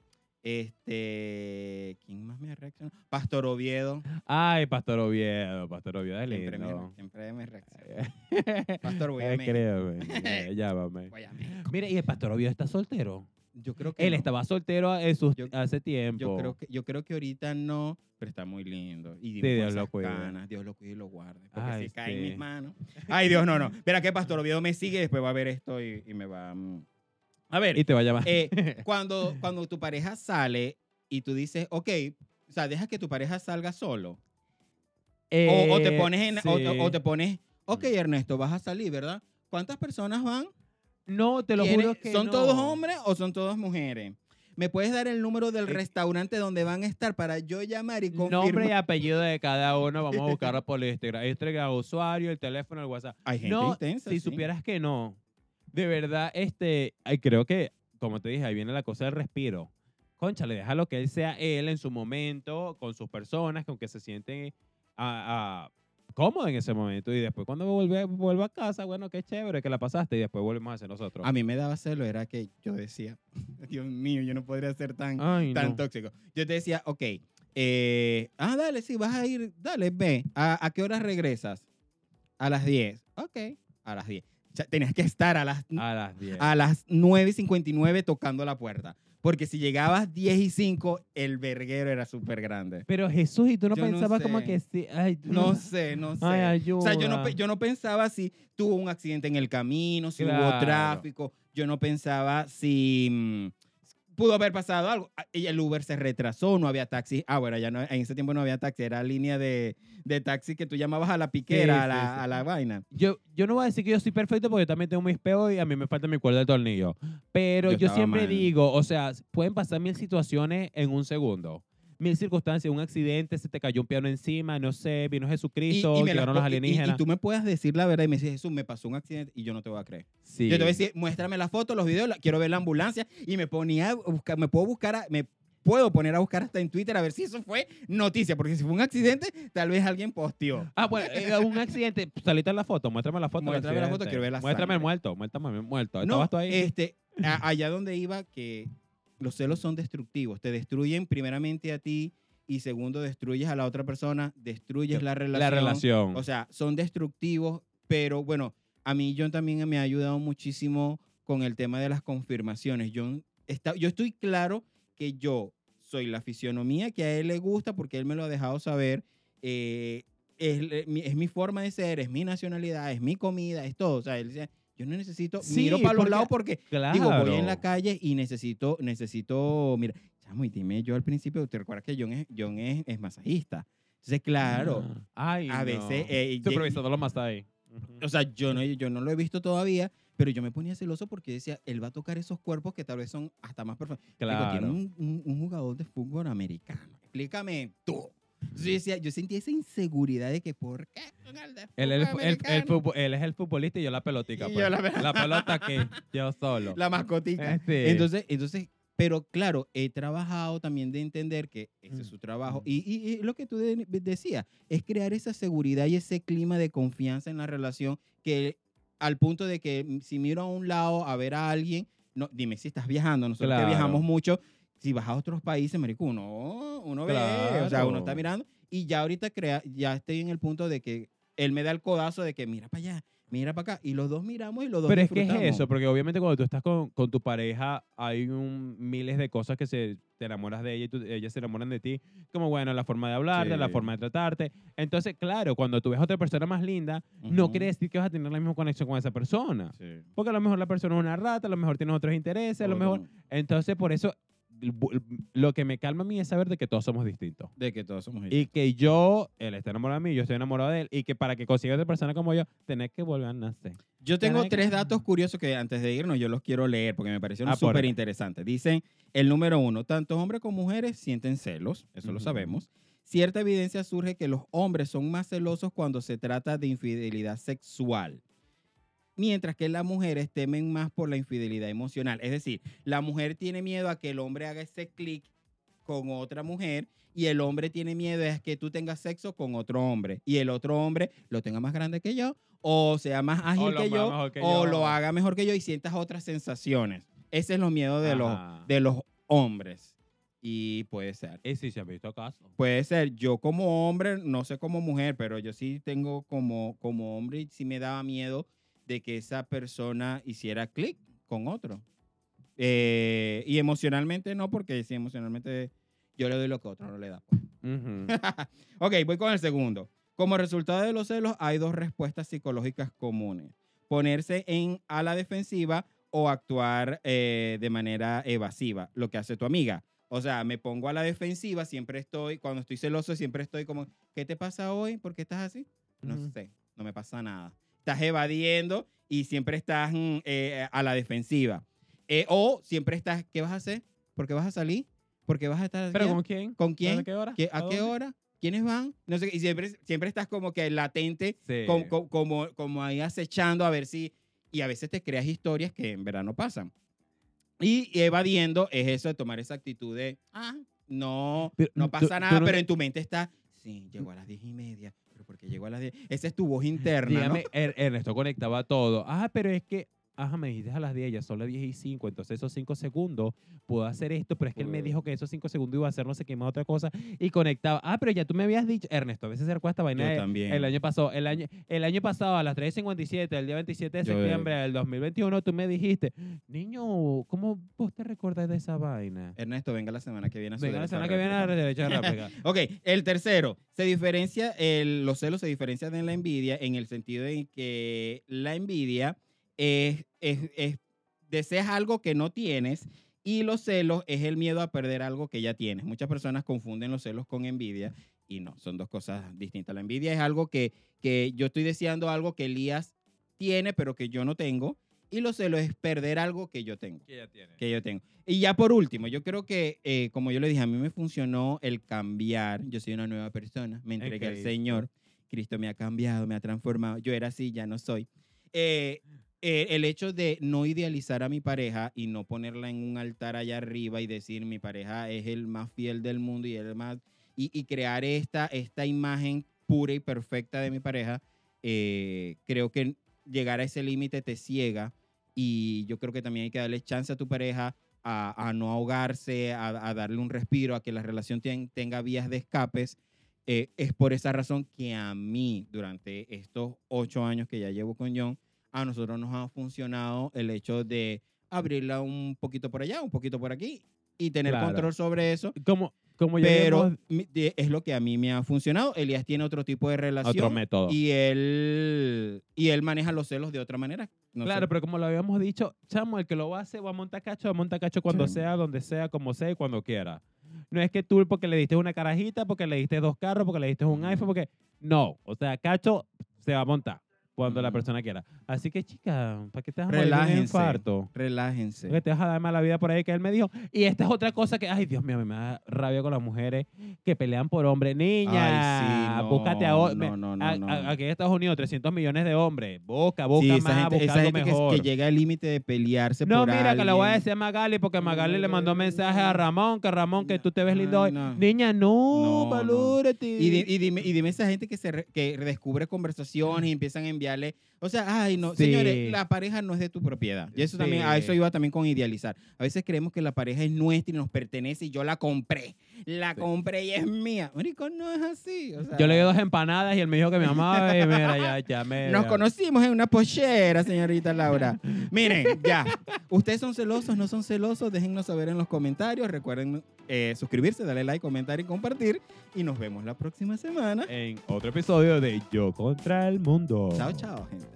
Este, ¿quién más me ha reaccionado? Pastor Oviedo. Ay, Pastor Oviedo, Pastor Oviedo es Siempre lindo. me, siempre me reacciona. Pastor, güey. Eh, Llámame. Mira, y el Pastor Oviedo está soltero. Yo creo que Él no. estaba soltero en sus- Yo- hace tiempo. Yo creo, que, yo creo que ahorita no, pero está muy lindo. Y Sí, Dios lo cuide. canas, Dios lo cuide y lo guarde. Porque Ay, si cae en mis manos. Ay, Dios, no, no. Verá que Pastor Oviedo me sigue, después va a ver esto y, y me va. A ver, Y te va a llamar. eh, cuando, cuando tu pareja sale y tú dices, ok, o sea, deja que tu pareja salga solo. o, o te Eh, pones en, o, sí. o te pones, ok, Ernesto, vas a salir, ¿verdad? ¿Cuántas personas van? No, te lo ¿Quiénes- juro que ¿Son no. todos hombres o son todas mujeres? ¿Me puedes dar el número del Eh, restaurante donde van a estar para yo llamar y confirmar? Nombre y apellido de cada uno, vamos a buscarlo por Instagram. Instagram, usuario, el teléfono, el WhatsApp. Hay gente no, intensa, si sí. supieras que no. De verdad, este, ay, creo que, como te dije, ahí viene la cosa del respiro. Concha, le deja lo que él sea él en su momento, con sus personas, con que se sienten a, a- cómodos en ese momento. Y después cuando vuelve, vuelva a casa, bueno, qué chévere que la pasaste y después volvemos a ser nosotros. A mí me daba celo, era que yo decía, Dios mío, yo no podría ser tan, Ay, tan no. tóxico. Yo te decía, ok, eh, ah, dale, sí, vas a ir, dale, ve. ¿A, a qué horas regresas? A las 10. Ok, a las 10. Tenías que estar a las, A las 10. a las 9 y 59 tocando la puerta. Porque si llegabas 10 y 5, el verguero era súper grande. Pero Jesús, ¿y tú no Yo no pensabas como que sí? Ay, No sé, no sé. Ay. O sea, yo no, yo no pensaba si tuvo un accidente en el camino, si hubo tráfico. Yo no pensaba si mm, pudo haber pasado algo. Ah, y El Uber se retrasó, no había taxi. Ah, bueno, ya no, en ese tiempo no había taxi, era línea de, de taxi que tú llamabas a la piquera, Sí, a, la, sí, a la vaina. Yo, yo no voy a decir que yo soy perfecto porque yo también tengo mis peos y a mí me falta mi cuerda de tornillo. Pero Yo siempre mal. digo, o sea, pueden pasar mil situaciones en un segundo. Mil circunstancias, un accidente, se te cayó un piano encima, no sé, vino Jesucristo, me las llegaron po- los y- y- alienígenas. Y, tú me puedas decir la verdad y me dices, Jesús, me pasó un accidente y yo no te voy a creer. Sí. Yo te voy a decir, muéstrame la foto, los videos, la- quiero ver la ambulancia y me ponía, a buscar, me puedo buscar, a- me puedo poner a buscar hasta en Twitter a ver si eso fue noticia, porque si fue un accidente, tal vez alguien posteó. Ah, bueno, eh, un accidente. Saliste en la foto, muéstrame la foto. Muéstrame la foto, quiero ver la Muéstrame el sangre. muerto, muéstrame el muerto. No, ¿Estabas tú ahí? este, allá donde iba, que los celos son destructivos. Te destruyen primeramente a ti y segundo, destruyes a la otra persona, destruyes la relación. la relación. O sea, son destructivos, pero bueno, a mí John también me ha ayudado muchísimo con el tema de las confirmaciones. John está, yo estoy claro que yo soy la fisionomía que a él le gusta porque él me lo ha dejado saber. eh, es, mi forma de ser, es mi nacionalidad, es mi comida, es todo. O sea, él dice, yo no necesito, Sí, miro para los lados porque claro. Digo, voy en la calle y necesito, necesito, mira, chamo, y dime, yo al principio, te recuerdas que John es, John es, es masajista. Entonces, claro, Ah, Ay, a no. veces, eh, Supervisando los más ahí. o sea, yo no, yo no lo he visto todavía, pero yo me ponía celoso porque decía, él va a tocar esos cuerpos que tal vez son hasta más perfectos. Digo, Claro. tiene un, un- un jugador de fútbol americano. Explícame tú. Entonces yo, decía, yo sentía esa inseguridad de que, ¿por qué Él, es el, el- el americano? fútbol- él es el futbolista y yo la pelotica. Pues. yo la- la pelota que yo solo. La mascotica. Eh, sí. Entonces, entonces, pero claro, he trabajado también de entender que ese es su trabajo. Mm. Y, y- y lo que tú de- decías, es crear esa seguridad y ese clima de confianza en la relación que al punto de que mm, si miro a un lado a ver a alguien, no, dime si estás viajando, nosotros Claro. que viajamos mucho, si vas a otros países, marico, uno, uno ve, o sea, uno está mirando. Y ya ahorita crea, ya estoy en el punto de que él me da el codazo de que mira para allá, mira para acá. Y los dos miramos y los dos Pero es que es eso, porque obviamente cuando tú estás con, con tu pareja hay un, miles de cosas que se, te enamoras de ella y tú- ellas se enamoran de ti, como bueno, la forma de hablarte, la forma de tratarte. Entonces, claro, cuando tú ves a otra persona más linda, no quiere decir que vas a tener la misma conexión con esa persona. Sí. Porque a lo mejor la persona es una rata, a lo mejor tiene otros intereses, a lo mejor... Entonces, por eso, lo que me calma a mí es saber de que todos somos distintos. De que todos somos Y que yo, él está enamorado de mí, yo estoy enamorado de él, y que para que consiga otra persona como yo, tenés que volver a nacer. Yo tengo tres datos curiosos que antes de irnos yo los quiero leer porque me parecieron Ah, súper interesantes. Dicen, el número uno, tanto hombres como mujeres sienten celos, eso lo sabemos. Cierta evidencia surge que los hombres son más celosos cuando se trata de infidelidad sexual, mientras que las mujeres temen más por la infidelidad emocional. Es decir, la mujer tiene miedo a que el hombre haga ese clic con otra mujer y el hombre tiene miedo a que tú tengas sexo con otro hombre y el otro hombre lo tenga más grande que yo o sea más ágil que, yo, que o yo. lo haga mejor que yo y sientas otras sensaciones. Ese es los miedos de los, de los hombres. Y puede ser. Y sí se ha visto caso. Puede ser. Yo como hombre, no sé como mujer, pero yo sí tengo como, como hombre y sí me daba miedo de que esa persona hiciera clic con otro. Eh, y emocionalmente no, porque si emocionalmente yo le doy lo que otro no le da. pues. Ok, voy con el segundo. Como resultado de los celos, hay dos respuestas psicológicas comunes. Ponerse en a la defensiva o actuar eh, de manera evasiva, lo que hace tu amiga. O sea, me pongo a la defensiva, siempre estoy, cuando estoy celoso, siempre estoy como, ¿qué te pasa hoy? ¿Por qué estás así? No sé, no me pasa nada. Estás evadiendo y siempre estás mm, eh, a la defensiva. Eh, o siempre estás, ¿qué vas a hacer? ¿Por qué vas a salir? ¿Por qué vas a estar ¿Pero con quién? ¿Con quién? ¿A qué hora? ¿Qué- ¿A qué dónde? hora? ¿Quiénes van? No sé, y siempre, siempre estás como que latente, Sí. com- com- como, como ahí acechando a ver si... Y a veces te creas historias que en verdad no pasan. Y evadiendo es eso de tomar esa actitud de, ah, no, Pero no tú- pasa tú nada, no pero en tu mente está, sí, llegó a las diez y media, porque llegó a las diez. Esa es tu voz interna, Dígame, Er- Ernesto conectaba todo. Ah, pero es que, ajá, me dijiste a las 10, ya son las 10 y 5, entonces esos 5 segundos puedo hacer esto, pero es que él me Puedo. dijo que esos 5 segundos iba a hacer no sé qué más otra cosa y conectaba. Ah, pero ya tú me habías dicho, Ernesto, a veces se recuerda esta ¿no? vaina Yo de- también. el año pasado, el año, el año pasado a las 3.57, el día 27 de Yo, septiembre del 2021, tú me dijiste, niño, ¿cómo vos te recuerdas de esa vaina? Ernesto, venga la semana que viene. a su Venga, la semana que viene a la derecha. Ok, el tercero, se diferencia, el- los celos se diferencian de la envidia en el sentido de que la envidia es, es- es- deseas algo que no tienes y los celos es el miedo a perder algo que ya tienes. Muchas personas confunden los celos con envidia y no, son dos cosas distintas. La envidia es algo que, que yo estoy deseando algo que Elías tiene pero que yo no tengo y los celos es perder algo que yo tengo Que ya tiene. que yo tengo. Y ya por último, yo creo que, eh, como yo le dije, a mí me funcionó el cambiar. Yo soy una nueva persona, me entregué al. Señor. Cristo me ha cambiado, me ha transformado. Yo era así, ya no soy. Eh, eh, el hecho de no idealizar a mi pareja y no ponerla en un altar allá arriba y decir mi pareja es el más fiel del mundo y el más y, y crear esta, esta imagen pura y perfecta de mi pareja, eh, creo que llegar a ese límite te ciega y yo creo que también hay que darle chance a tu pareja a, a no ahogarse, a, a darle un respiro, a que la relación ten- tenga vías de escapes. Eh, es por esa razón que a mí, durante estos ocho años que ya llevo con John, a nosotros nos ha funcionado el hecho de abrirla un poquito por allá, un poquito por aquí y tener Claro. control sobre eso. Como, como ya Pero de- es lo que a mí me ha funcionado. Elías tiene otro tipo de relación. otro método. Y él, y él maneja los celos de otra manera. No claro, sé. pero como lo habíamos dicho, chamo, el que lo va a hacer va a montar cacho, va a montar cacho cuando Sí. sea, donde sea, como sea y cuando quiera. No es que tú porque le diste una carajita, porque le diste dos carros, porque le diste un iPhone, porque... No, o sea, cacho se va a montar cuando la persona quiera. Así que, chica, ¿para qué te vas a morir de un Relájense. infarto? Relájense. Porque te vas a dar mala vida por ahí que él me dijo. Y esta es otra cosa que, ay, Dios mío, a mí me da rabia con las mujeres que pelean por hombres. Niña, Ay, sí, no, búscate a, no, no, no, a- no. a- Aquí en Estados Unidos, 300 millones de hombres. Busca, busca Sí, más, gente, busca algo gente que, mejor. que llega al límite de pelearse no, por mira, que le voy a decir a Magali porque Magali le mandó no, mensaje a Ramón, que Ramón, que no, tú te ves lindo hoy. no. Niña, no, No, no. valórate. Y, y dime, y dime esa gente que se re- que descubre conversaciones y empiezan a enviarle, o sea, ay no, Sí. señores, la pareja no es de tu propiedad. Y eso también, a eso iba también con idealizar. A veces creemos que la pareja es nuestra y nos pertenece y yo la compré, la Sí. compré y es mía. Marico, no es así. o sea, Yo le di dos empanadas y él me dijo que me amaba y mira, ya, ya me... Nos conocimos en una pochera, señorita Laura. Miren, ya. ¿Ustedes son celosos? ¿No son celosos? Déjennos saber en los comentarios. Recuerden eh, suscribirse, darle like, comentar y compartir. Y nos vemos la próxima semana. En otro episodio de Yo contra el Mundo. Chao, chao, gente.